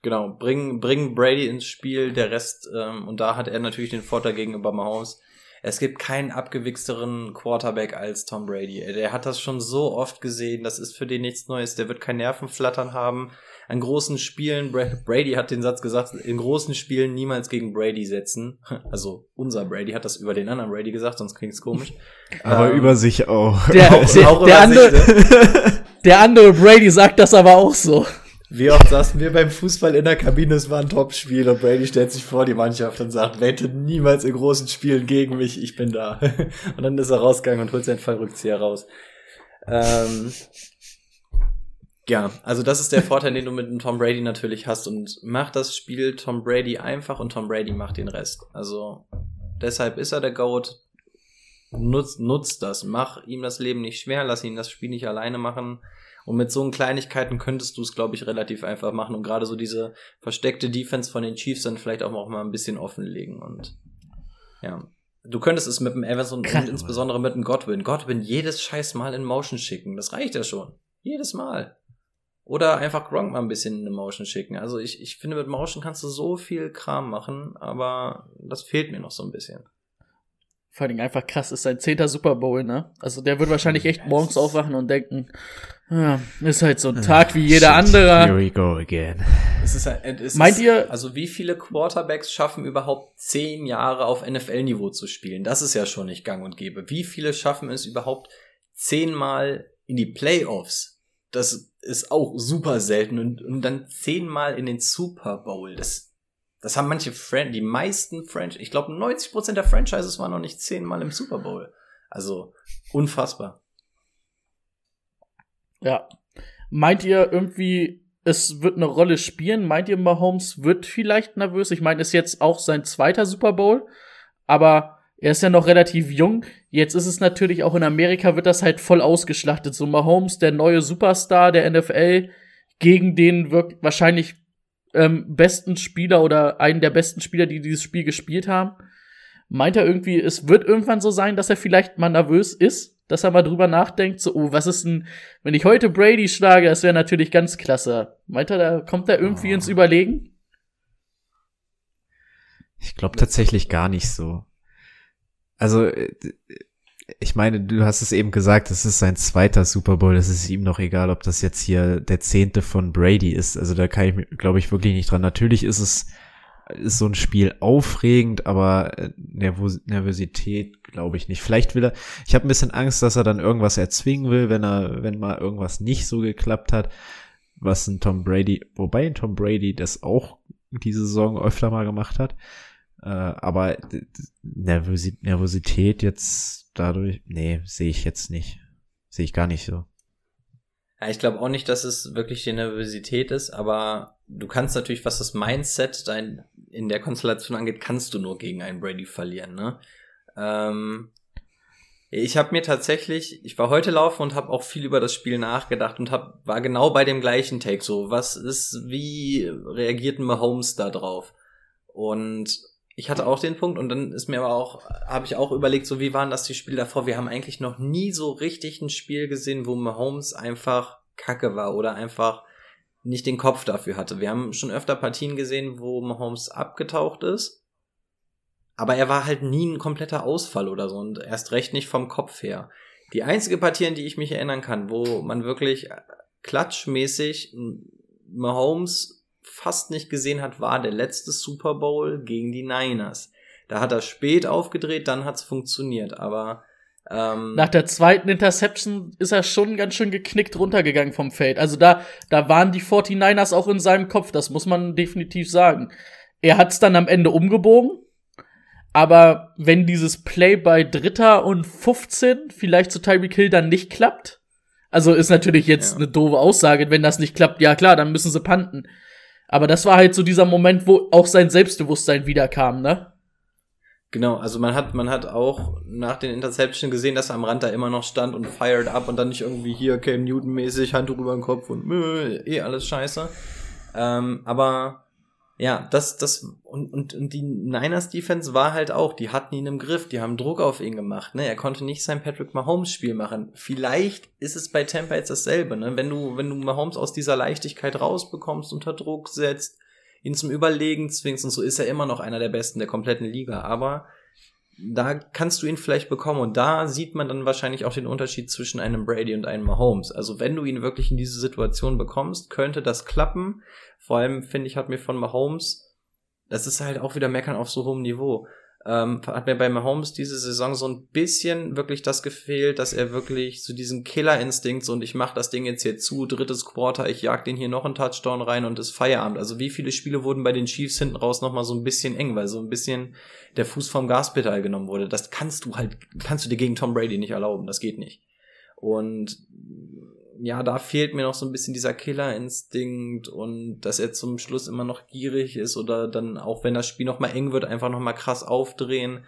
genau. Bring, bring Brady ins Spiel, der Rest, ähm, und da hat er natürlich den Vorteil gegenüber Mahomes es gibt keinen abgewichsteren Quarterback als Tom Brady. Der hat das schon so oft gesehen, das ist für den nichts Neues. Der wird kein Nervenflattern haben. An großen Spielen, Brady hat den Satz gesagt, in großen Spielen niemals gegen Brady setzen. (laughs) Also unser Brady hat das über den anderen Brady gesagt, sonst klingt's komisch. (laughs) Aber ähm, über sich auch. Der, auch, (laughs) der, auch der, andere, ne? der andere Brady sagt das aber auch so. Wie oft saßen wir beim Fußball in der Kabine, es war ein Topspiel und Brady stellt sich vor die Mannschaft und sagt, wette niemals in großen Spielen gegen mich, ich bin da. (laughs) Und dann ist er rausgegangen und holt seinen Fallrückzieher raus. Ähm, ja, also das ist der Vorteil, den du mit dem Tom Brady natürlich hast und macht das Spiel Tom Brady einfach und Tom Brady macht den Rest. Also deshalb ist er der Goat. Nutzt, nutzt das, mach ihm das Leben nicht schwer, lass ihn das Spiel nicht alleine machen. Und mit so Kleinigkeiten könntest du es, glaube ich, relativ einfach machen und gerade so diese versteckte Defense von den Chiefs dann vielleicht auch mal ein bisschen offenlegen und ja. Du könntest es mit dem Evans und, und insbesondere mit dem Godwin. Godwin jedes scheiß Mal in Motion schicken. Das reicht ja schon. Jedes Mal. Oder einfach Gronk mal ein bisschen in Motion schicken. Also ich, ich finde, mit Motion kannst du so viel Kram machen, aber das fehlt mir noch so ein bisschen. Vor allem einfach krass, ist sein zehnter Super Bowl, ne? Also der wird wahrscheinlich echt morgens aufwachen und denken, ja, ist halt so ein Tag wie jeder andere. Here we go again. Es ist, es Meint ist, ihr? Also wie viele Quarterbacks schaffen überhaupt zehn Jahre auf NFL-Niveau zu spielen? Das ist ja schon nicht gang und gäbe. Wie viele schaffen es überhaupt zehnmal in die Playoffs? Das ist auch super selten und, und dann zehnmal in den Super Bowl. Das, das haben manche Fran die meisten Franchises, ich glaube 90% der Franchises waren noch nicht zehnmal im Super Bowl. Also unfassbar. Ja. Meint ihr irgendwie, es wird eine Rolle spielen? Meint ihr, Mahomes wird vielleicht nervös? Ich meine, ist jetzt auch sein zweiter Super Bowl, aber er ist ja noch relativ jung. Jetzt ist es natürlich auch in Amerika wird das halt voll ausgeschlachtet. So Mahomes, der neue Superstar der NFL, gegen den wirkt wahrscheinlich ähm, besten Spieler oder einen der besten Spieler, die dieses Spiel gespielt haben. Meint er irgendwie, es wird irgendwann so sein, dass er vielleicht mal nervös ist, dass er mal drüber nachdenkt, so, oh, was ist denn, wenn ich heute Brady schlage, das wäre natürlich ganz klasse. Meint er, da kommt er irgendwie oh. ins Überlegen? Ich glaube tatsächlich gar nicht so. Also, äh, ich meine, du hast es eben gesagt, es ist sein zweiter Super Bowl. Es ist ihm noch egal, ob das jetzt hier der zehnte von Brady ist. Also da kann ich, glaube ich, wirklich nicht dran. Natürlich ist es ist so ein Spiel aufregend, aber äh, Nervos Nervosität glaube ich nicht. Vielleicht will er, ich habe ein bisschen Angst, dass er dann irgendwas erzwingen will, wenn er, wenn mal irgendwas nicht so geklappt hat, was ein Tom Brady, wobei ein Tom Brady das auch diese Saison öfter mal gemacht hat. Äh, aber Nervosi Nervosität jetzt dadurch, nee, sehe ich jetzt nicht. Sehe ich gar nicht so. Ja, ich glaube auch nicht, dass es wirklich die Nervosität ist, aber du kannst natürlich, was das Mindset dein, in der Konstellation angeht, kannst du nur gegen einen Brady verlieren. Ne? Ähm, ich habe mir tatsächlich, ich war heute laufen und habe auch viel über das Spiel nachgedacht und hab, war genau bei dem gleichen Take. So, was ist, wie reagierten Mahomes da drauf? Und ich hatte auch den Punkt und dann ist mir aber auch, habe ich auch überlegt, so wie waren das die Spiele davor? Wir haben eigentlich noch nie so richtig ein Spiel gesehen, wo Mahomes einfach kacke war oder einfach nicht den Kopf dafür hatte. Wir haben schon öfter Partien gesehen, wo Mahomes abgetaucht ist, aber er war halt nie ein kompletter Ausfall oder so und erst recht nicht vom Kopf her. Die einzige Partie, an die ich mich erinnern kann, wo man wirklich klatschmäßig Mahomes fast nicht gesehen hat, war der letzte Super Bowl gegen die Niners. Da hat er spät aufgedreht, dann hat's funktioniert, aber ähm, nach der zweiten Interception ist er schon ganz schön geknickt runtergegangen vom Feld. Also da, da waren die 49ers auch in seinem Kopf, das muss man definitiv sagen. Er hat's dann am Ende umgebogen, aber wenn dieses Play bei Dritter und 15 vielleicht zu Tyreek Hill dann nicht klappt, also ist natürlich jetzt ja. eine doofe Aussage, wenn das nicht klappt, ja klar, dann müssen sie panten. Aber das war halt so dieser Moment, wo auch sein Selbstbewusstsein wiederkam, ne? Genau, also man hat, man hat auch nach den Interception gesehen, dass er am Rand da immer noch stand und fired up und dann nicht irgendwie hier Cam Newton-mäßig, Handtuch über den Kopf und äh, eh alles scheiße. Ähm, aber ja, das, das, und, und, und die Niners Defense war halt auch, die hatten ihn im Griff, die haben Druck auf ihn gemacht, ne? Er konnte nicht sein Patrick Mahomes Spiel machen. Vielleicht ist es bei Tampa jetzt dasselbe, ne? Wenn du, wenn du Mahomes aus dieser Leichtigkeit rausbekommst, unter Druck setzt, ihn zum Überlegen zwingst und so ist er immer noch einer der besten der kompletten Liga, aber da kannst du ihn vielleicht bekommen und da sieht man dann wahrscheinlich auch den Unterschied zwischen einem Brady und einem Mahomes. Also wenn du ihn wirklich in diese Situation bekommst, könnte das klappen. Vor allem finde ich, hat mir von Mahomes, das ist halt auch wieder meckern auf so hohem Niveau ähm, hat mir bei Mahomes diese Saison so ein bisschen wirklich das gefehlt, dass er wirklich so diesen Killerinstinkt so und ich mach das Ding jetzt hier zu, drittes Quarter, ich jag den hier noch einen Touchdown rein und ist Feierabend. Also wie viele Spiele wurden bei den Chiefs hinten raus nochmal so ein bisschen eng, weil so ein bisschen der Fuß vom Gaspedal genommen wurde. Das kannst du halt, kannst du dir gegen Tom Brady nicht erlauben, das geht nicht. Und ja, da fehlt mir noch so ein bisschen dieser Killerinstinkt und dass er zum Schluss immer noch gierig ist oder dann auch wenn das Spiel noch mal eng wird, einfach noch mal krass aufdrehen.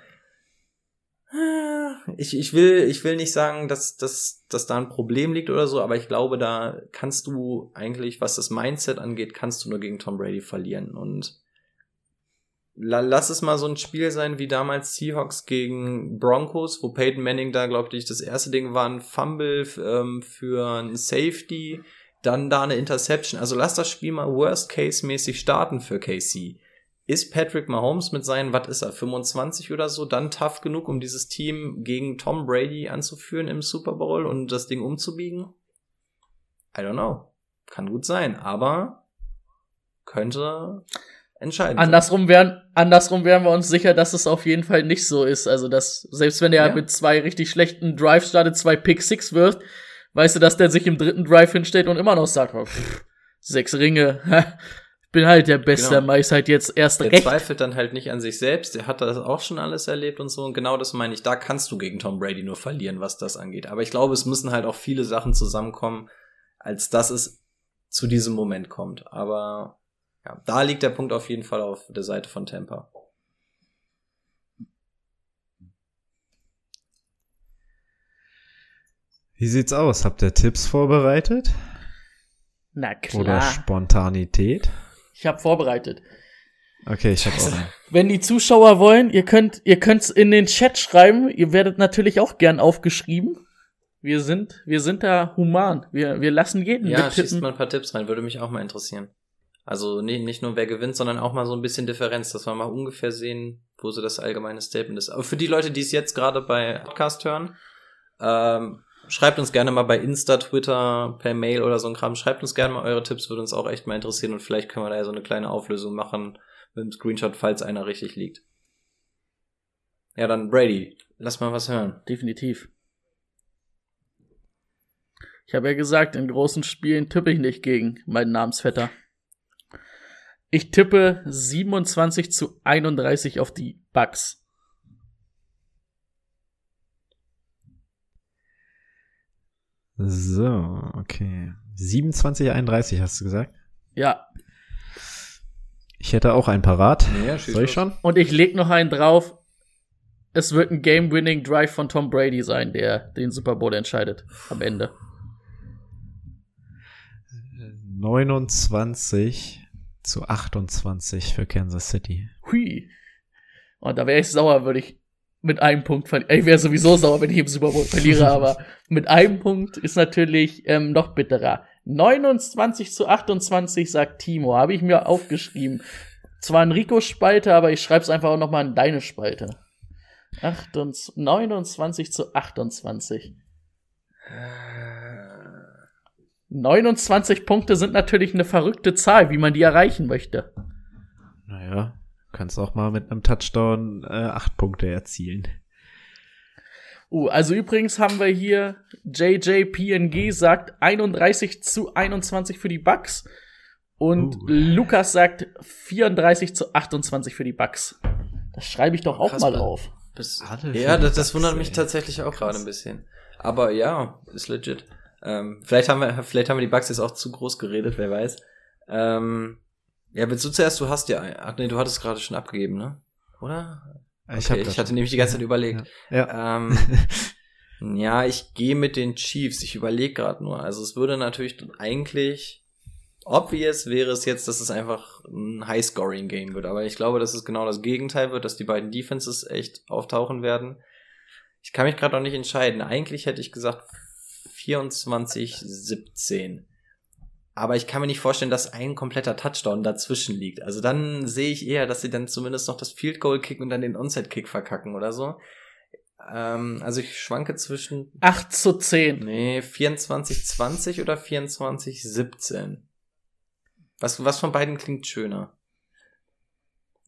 Ich, ich will, ich will nicht sagen, dass, dass, dass da ein Problem liegt oder so, aber ich glaube, da kannst du eigentlich, was das Mindset angeht, kannst du nur gegen Tom Brady verlieren und lass es mal so ein Spiel sein wie damals Seahawks gegen Broncos, wo Peyton Manning da, glaube ich, das erste Ding war ein Fumble ähm, für ein Safety, dann da eine Interception. Also lass das Spiel mal Worst-Case-mäßig starten für KC. Ist Patrick Mahomes mit seinen, was ist er, 25 oder so, dann tough genug, um dieses Team gegen Tom Brady anzuführen im Super Bowl und das Ding umzubiegen? I don't know. Kann gut sein, aber könnte entscheidend. Andersrum wären, andersrum wären wir uns sicher, dass es auf jeden Fall nicht so ist. Also, dass, selbst wenn er ja. mit zwei richtig schlechten Drives startet, zwei Pick Six wirft, weißt du, dass der sich im dritten Drive hinstellt und immer noch sagt, oh, pff, sechs Ringe, (laughs) ich bin halt der Beste, genau. mach halt jetzt erst der recht. Der zweifelt dann halt nicht an sich selbst, der hat das auch schon alles erlebt und so, und genau das meine ich, da kannst du gegen Tom Brady nur verlieren, was das angeht. Aber ich glaube, es müssen halt auch viele Sachen zusammenkommen, als dass es zu diesem Moment kommt. Aber ja, da liegt der Punkt auf jeden Fall auf der Seite von Tampa. Wie sieht's aus? Habt ihr Tipps vorbereitet? Na klar. Oder Spontanität? Ich habe vorbereitet. Okay, ich habe auch. Einen. (laughs) Wenn die Zuschauer wollen, ihr könnt ihr könnt's in den Chat schreiben. Ihr werdet natürlich auch gern aufgeschrieben. Wir sind wir sind da human. Wir wir lassen jeden ja, schießt mal ein paar Tipps rein, würde mich auch mal interessieren. Also nee, nicht nur wer gewinnt, sondern auch mal so ein bisschen Differenz, dass wir mal ungefähr sehen, wo so das allgemeine Statement ist. Aber für die Leute, die es jetzt gerade bei Podcast hören, ähm, schreibt uns gerne mal bei Insta, Twitter, per Mail oder so ein Kram. Schreibt uns gerne mal eure Tipps, würde uns auch echt mal interessieren und vielleicht können wir da ja so eine kleine Auflösung machen mit dem Screenshot, falls einer richtig liegt. Ja, dann Brady, lass mal was hören. Definitiv. Ich habe ja gesagt, in großen Spielen tippe ich nicht gegen meinen Namensvetter. Ich tippe 27 zu 31 auf die Bucks. So, okay. 27, 31 hast du gesagt? Ja, Ich hätte auch einen parat. Ja, Soll ich schon? und ich leg noch einen drauf. Es wird ein Game-Winning Drive von Tom Brady sein, der den Super Bowl entscheidet am Ende. 29 zu 28 für Kansas City. Hui. Und da wäre ich sauer, würde ich mit einem Punkt verlieren. Ich wäre sowieso sauer, wenn ich im Super Bowl verliere, (laughs) aber mit einem Punkt ist natürlich ähm, noch bitterer. 29 zu 28, sagt Timo. Habe ich mir aufgeschrieben. Zwar ein Rico-Spalte, aber ich schreibe es einfach auch noch mal in deine Spalte. 28, 29 zu 28. 29 Punkte sind natürlich eine verrückte Zahl, wie man die erreichen möchte. Naja, kannst auch mal mit einem Touchdown äh, acht Punkte erzielen. Uh, also übrigens haben wir hier JJPNG sagt 31 zu 21 für die Bucks und Uh. Lukas sagt 34 zu 28 für die Bucks. Das schreibe ich doch auch Krass, mal auf. Ja, das, das wundert mich tatsächlich auch gerade ein bisschen. Aber ja, ist legit. Ähm, vielleicht haben wir, vielleicht haben wir die Bugs jetzt auch zu groß geredet, wer weiß. Ähm, ja, willst du zuerst, du hast ja, ach nee, du hattest gerade schon abgegeben, ne? Oder? Ich, Okay, ich hatte nämlich die ganze Zeit überlegt. Ja. Ähm, (laughs) ja, ich gehe mit den Chiefs. Ich überlege gerade nur. Also es würde natürlich eigentlich obvious wäre es jetzt, dass es einfach ein High-Scoring-Game wird. Aber ich glaube, dass es genau das Gegenteil wird, dass die beiden Defenses echt auftauchen werden. Ich kann mich gerade noch nicht entscheiden. Eigentlich hätte ich gesagt 24-17. Aber ich kann mir nicht vorstellen, dass ein kompletter Touchdown dazwischen liegt. Also dann sehe ich eher, dass sie dann zumindest noch das Field Goal kicken und dann den Onside-Kick verkacken oder so. Ähm, also ich schwanke zwischen 8 zu 10. Nee, 24-20 oder 24-17? Was, was von beiden klingt schöner?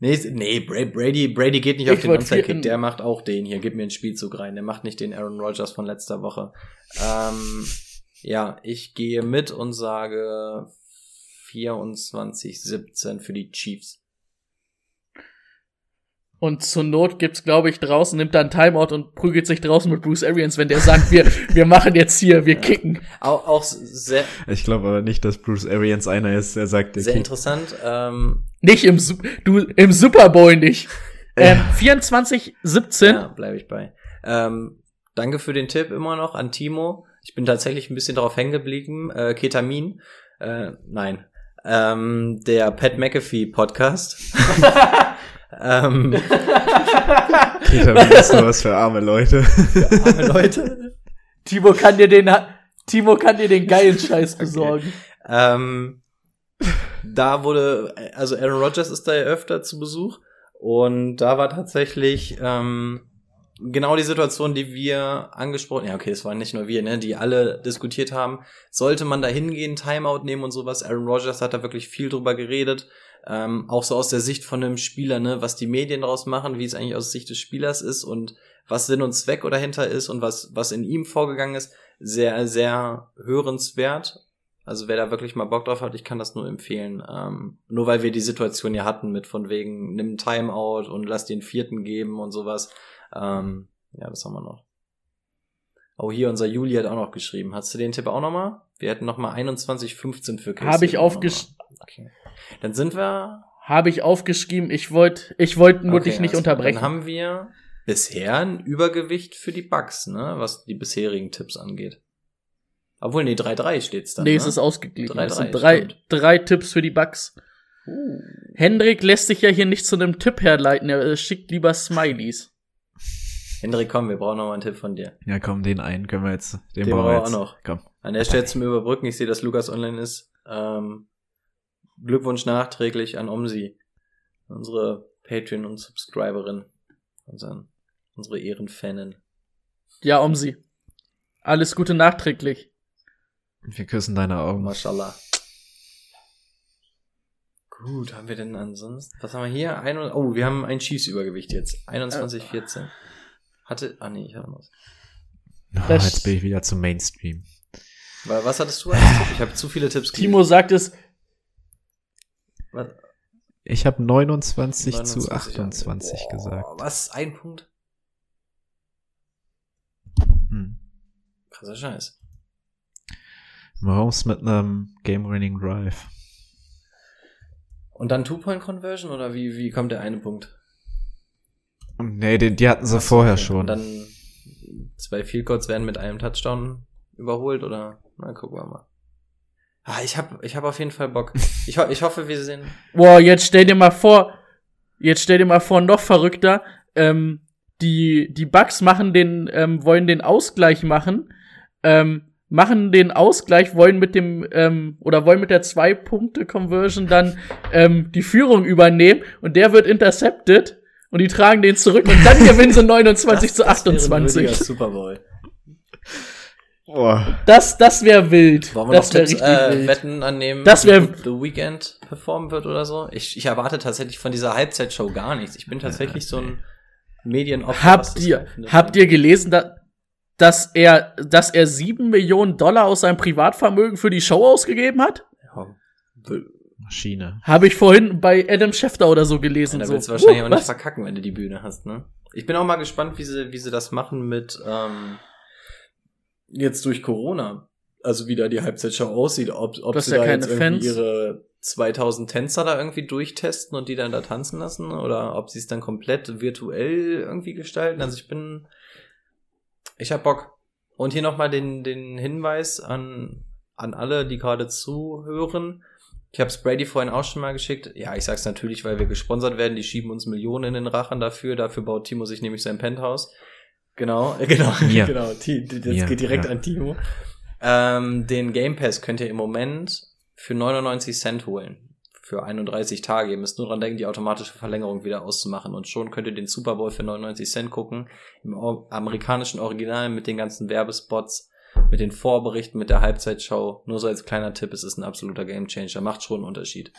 Nee, nee, Bra- Brady, Brady geht nicht Ich auf den wollt Onside-Kick, vier- der macht auch den hier, gib mir einen Spielzug rein, der macht nicht den Aaron Rodgers von letzter Woche. Ähm, ja, ich gehe mit und sage 24-17 für die Chiefs. Und zur Not gibt's, glaube ich, draußen, nimmt dann Timeout und prügelt sich draußen mit Bruce Arians, wenn der sagt, wir, (laughs) wir machen jetzt hier, wir kicken. Auch, auch sehr, Ich glaube aber nicht, dass Bruce Arians einer ist, der sagt, der sehr Kick- interessant. Ähm, Nicht im, Su- du, im Super Bowl nicht. Ähm, 24, 17. Ja, bleibe ich bei. Ähm, danke für den Tipp immer noch an Timo. Ich bin tatsächlich ein bisschen darauf hängen geblieben. Äh, Ketamin. Äh, nein. Ähm, der Pat McAfee Podcast. (laughs) (laughs) ähm, Ketamin ist sowas für arme Leute. arme Leute. Timo kann dir den, Timo kann dir den geilen Scheiß besorgen. Ähm, da wurde, also Aaron Rodgers ist da ja öfter zu Besuch und da war tatsächlich ähm, genau die Situation, die wir angesprochen, ja okay, es waren nicht nur wir, ne, die alle diskutiert haben, sollte man da hingehen, Timeout nehmen und sowas. Aaron Rodgers hat da wirklich viel drüber geredet, ähm, auch so aus der Sicht von einem Spieler, ne, was die Medien daraus machen, wie es eigentlich aus Sicht des Spielers ist und was Sinn und Zweck dahinter ist und was was in ihm vorgegangen ist, sehr sehr hörenswert. Also wer da wirklich mal Bock drauf hat, ich kann das nur empfehlen. Ähm, nur weil wir die Situation ja hatten mit von wegen nimm ein Timeout und lass den vierten geben und sowas. Ähm, ja, das haben wir noch. Oh, hier, unser Juli hat auch noch geschrieben. Hast du den Tipp auch noch mal? Wir hätten noch mal 21,15 für Chris. Habe ich Hill noch aufgesch- mal. Okay. Dann sind wir... Habe ich aufgeschrieben, ich wollte ich wollte nur Okay, dich nicht klar. unterbrechen. Dann haben wir bisher ein Übergewicht für die Bugs, ne? Was die bisherigen Tipps angeht. Obwohl, nee, 3-3 steht's dann. nee, ne? es ist ausgeglichen. 3-3, Es sind drei, drei Tipps für die Bugs. Hendrik lässt sich ja hier nicht zu einem Tipp herleiten, er schickt lieber Smileys. Hendrik, komm, wir brauchen noch mal einen Tipp von dir. Ja, komm, den einen können wir jetzt. Den, Den brauchen wir jetzt. auch noch. Komm. An der Stelle zum Überbrücken, ich sehe, dass Lukas online ist. Ähm, Glückwunsch nachträglich an Omsi, unsere Patreon und Subscriberin, unseren, unsere Ehrenfanin. Ja, sie. Alles Gute nachträglich. Wir küssen deine Augen. Mashallah. Gut, haben wir denn ansonsten? Was haben wir hier? Ein, oh, wir haben ein Schießübergewicht jetzt. 21, 14. Hatte. Ah, nee, ich hatte was. Oh, Das- jetzt bin ich wieder zum Mainstream. Wa- Was hattest du als Tipp? Ich habe zu viele Tipps Timo sagt es, Was? Ich habe 29, zu 29, 28 Boah, gesagt. Was? Ein Punkt? Hm. Krasser Scheiß. Mahomes mit einem Game-Winning Drive. Und dann Two-Point-Conversion oder wie, wie kommt der eine Punkt? Nee, die, die hatten sie Ach vorher okay. schon. Und dann zwei Field Goals werden mit einem Touchdown überholt oder? Na, gucken wir mal. Ah, ich hab, ich hab auf jeden Fall Bock. Ich, ho ich hoffe, wir sehen. boah, jetzt stell dir mal vor, jetzt stell dir mal vor, noch verrückter, ähm, die, die Bugs machen den, ähm, wollen den Ausgleich machen, ähm, machen den Ausgleich, wollen mit dem, ähm, oder wollen mit der Zwei-Punkte-Conversion dann ähm, die Führung übernehmen und der wird intercepted und die tragen den zurück und dann (laughs) gewinnen sie 29 zu Das wäre ein 28. Super Bowl. Boah. Das, das wäre wild. Wollen wir das noch wäre Tipps, äh, wild. Wetten annehmen, Das wär- The Weekend performen wird oder so? Ich, ich erwarte tatsächlich von dieser Halbzeitshow gar nichts. Ich bin tatsächlich so ein Medienopfer. Habt ihr, habt ihr gelesen, da, dass er, dass er sieben Millionen Dollar aus seinem Privatvermögen für die Show ausgegeben hat? Ja, Maschine. Habe ich vorhin bei Adam Schefter oder so gelesen. da so. willst du wahrscheinlich Huh, auch nicht was? verkacken, wenn du die Bühne hast, ne? Ich bin auch mal gespannt, wie sie, wie sie das machen mit ähm, jetzt durch Corona. Also wie da die Halbzeitshow aussieht, ob, ob Das sie ja da jetzt irgendwie Fans. ihre 2000 Tänzer da irgendwie durchtesten und die dann da tanzen lassen oder ob sie es dann komplett virtuell irgendwie gestalten. Also ich bin, ich hab Bock. Und hier nochmal den, den Hinweis an, an alle, die gerade zuhören. Ich habe Brady vorhin auch schon mal geschickt. Ja, ich sag's natürlich, weil wir gesponsert werden. Die schieben uns Millionen in den Rachen dafür. Dafür baut Timo sich nämlich sein Penthouse. Genau, äh, (laughs) genau, Mir. genau. Das Mir, geht direkt ja. an Timo. Ähm, den Game Pass könnt ihr im Moment für 99 Cent holen. Für 31 Tage. Ihr müsst nur dran denken, die automatische Verlängerung wieder auszumachen. Und schon könnt ihr den Super Bowl für 99 Cent gucken. Im amerikanischen Original mit den ganzen Werbespots, mit den Vorberichten, mit der Halbzeitshow. Nur so als kleiner Tipp, es ist ein absoluter Gamechanger. Macht schon einen Unterschied.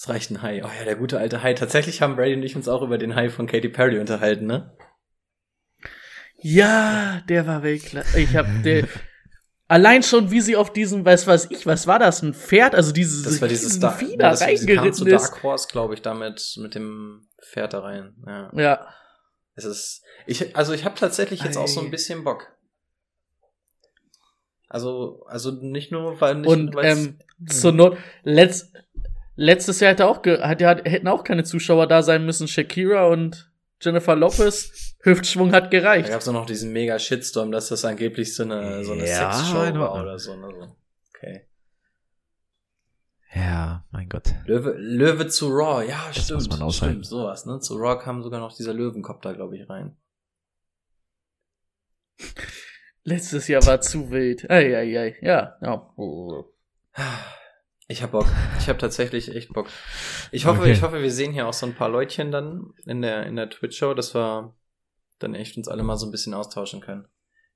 Es reicht ein High. Oh ja, der gute alte High. Tatsächlich haben Brady und ich uns auch über den High von Katy Perry unterhalten, ne? Ja, der war Weltklasse. Ich hab der. Allein schon, wie sie auf diesem, weiß was ich, was war das, ein Pferd, also dieses Das war dieses da Vieh ja, da das, sie kam reingeritten zu ist. Dark Horse, glaube ich, damit mit dem Pferd da rein. Ja. Ja. Es ist ich also ich habe tatsächlich jetzt auch so ein Ei. bisschen Bock. Also also nicht nur weil nicht Und ähm, zur Not, letzt, letztes Jahr hätte auch ge, hat, hat, hätten auch keine Zuschauer da sein müssen. Shakira und Jennifer Lopez, (laughs) Hüftschwung hat da gereicht. gab es noch diesen mega Shitstorm, dass das angeblich so eine so eine Ja, Sexshow in war oder so, ne? so. Okay. Ja, mein Gott. Löwe, Löwe zu Raw, ja, Das stimmt. muss man aushalten. Stimmt, sowas, ne? Zu Raw kam sogar noch dieser Löwenkopter, glaube ich, rein. Letztes Jahr war zu wild. Ei, ei, ei. Ja, ja. (sighs) Ich hab Bock. Ich hab tatsächlich echt Bock. Ich hoffe, Okay. ich hoffe, wir sehen hier auch so ein paar Leutchen dann in der, in der Twitch-Show, dass wir dann echt uns alle mal so ein bisschen austauschen können.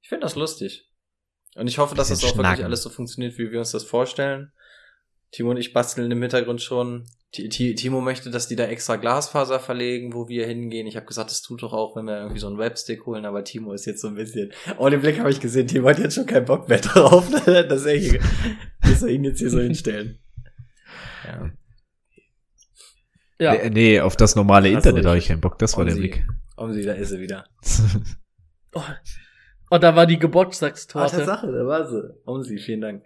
Ich finde das lustig. Und ich hoffe, dass das auch wirklich alles so funktioniert, wie wir uns das vorstellen. Timo und ich basteln im Hintergrund schon. Ti- Ti- Timo möchte, dass die da extra Glasfaser verlegen, wo wir hingehen. Ich habe gesagt, das tut doch auch, wenn wir irgendwie so einen Webstick holen, aber Timo ist jetzt so ein bisschen. Oh, den Blick habe ich gesehen. Timo hat jetzt schon keinen Bock mehr drauf, dass er, hier, dass wir ihn jetzt hier so hinstellen. Ja. Ja. Nee, nee, auf das normale so, Internet habe ich keinen Bock. Das war der Omsi. Blick. Omsi, da ist sie wieder. (laughs) Oh, oh, da war die Ah, Geburtstagstorte. Tatsache, da war sie. Omsi, vielen Dank.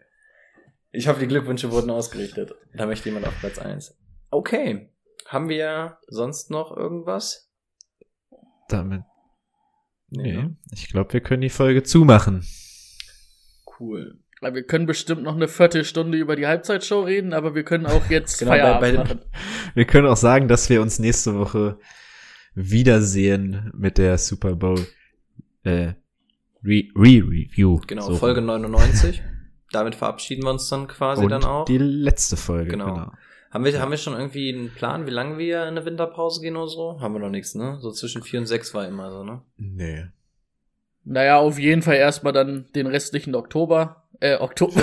Ich hoffe, die Glückwünsche wurden ausgerichtet. Da möchte jemand auf Platz eins. Okay. Haben wir sonst noch irgendwas? Damit. Nee. ne? Ich glaube, wir können die Folge zumachen. Cool. Weil Wir können bestimmt noch eine Viertelstunde über die Halbzeitshow reden, aber wir können auch jetzt (laughs) Genau, bei- Feierabend bei dem- machen. Wir können auch sagen, dass wir uns nächste Woche wiedersehen mit der Super Bowl äh, Re- Re-Review. Genau, So Folge rum. 99. Damit verabschieden wir uns dann quasi Und dann auch. die letzte Folge, Genau. genau. Haben wir, haben wir schon irgendwie einen Plan, wie lange wir in eine Winterpause gehen oder so? Haben wir noch nichts, ne? So zwischen vier und sechs war immer so, ne? Nee. Naja, auf jeden Fall erstmal dann den restlichen Oktober. Äh, Oktober. (laughs)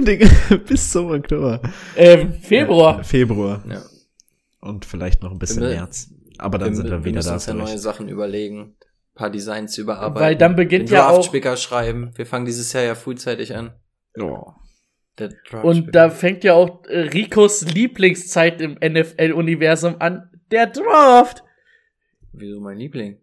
Digga, Bis zum Oktober. ähm, Februar. Ja, Februar. Ja. Und vielleicht noch ein bisschen Wir- März. Aber dann sind wir wieder müssen da. uns ja neue. Sachen überlegen. Ein paar Designs überarbeiten. Weil dann beginnt ja auch- Draftspicker schreiben. Wir fangen dieses Jahr ja frühzeitig an. Oh. Und da fängt ja auch äh, Ricos Lieblingszeit im NFL-Universum an. Der Draft. Wieso mein Liebling?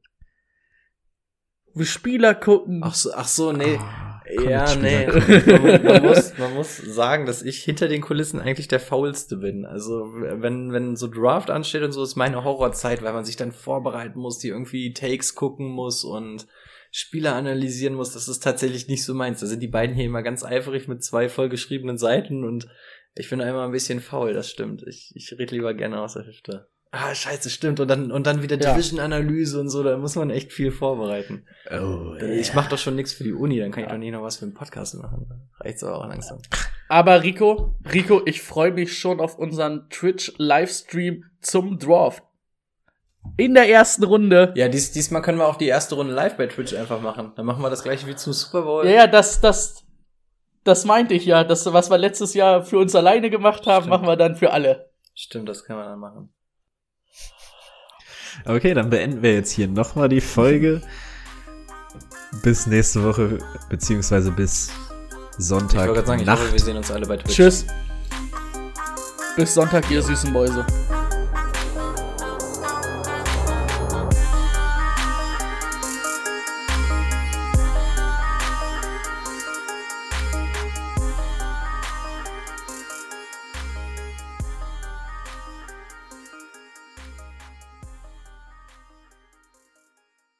Wir Spieler gucken. Ach so, ach so, nee. Ah, Ja, nee. Man, (laughs) man, muss, man muss sagen, dass ich hinter den Kulissen eigentlich der Faulste bin. Also, wenn, wenn so Draft ansteht und so, ist meine Horrorzeit, weil man sich dann vorbereiten muss, die irgendwie Takes gucken muss und Spieler analysieren muss. Das ist tatsächlich nicht so meins. Da sind die beiden hier immer ganz eifrig mit zwei vollgeschriebenen Seiten und ich bin einmal ein bisschen faul, das stimmt. Ich, ich rede lieber gerne aus der Hüfte. Ah, scheiße, stimmt. Und dann, und dann wieder Ja. Division-Analyse und so, da muss man echt viel vorbereiten. Oh, Ich mache doch schon nichts für die Uni, dann kann ich doch nicht noch was für den Podcast machen. Reicht's aber auch langsam. Aber Rico, Rico, ich freue mich schon auf unseren Twitch-Livestream zum Draft. In der ersten Runde. Ja, dies, diesmal können wir auch die erste Runde live bei Twitch einfach machen. Dann machen wir das gleiche wie zum Super Bowl. Ja, ja, das, das, das meinte ich ja. Das, was wir letztes Jahr für uns alleine gemacht haben, Stimmt. machen wir dann für alle. Stimmt, das kann man dann machen. Okay, dann beenden wir jetzt hier nochmal die Folge. Bis nächste Woche, beziehungsweise bis Ich Sonntag. wollte gerade sagen, ich Nacht. hoffe, wir sehen uns alle bei Twitch. Tschüss. Bis Sonntag, ihr süßen Mäuse.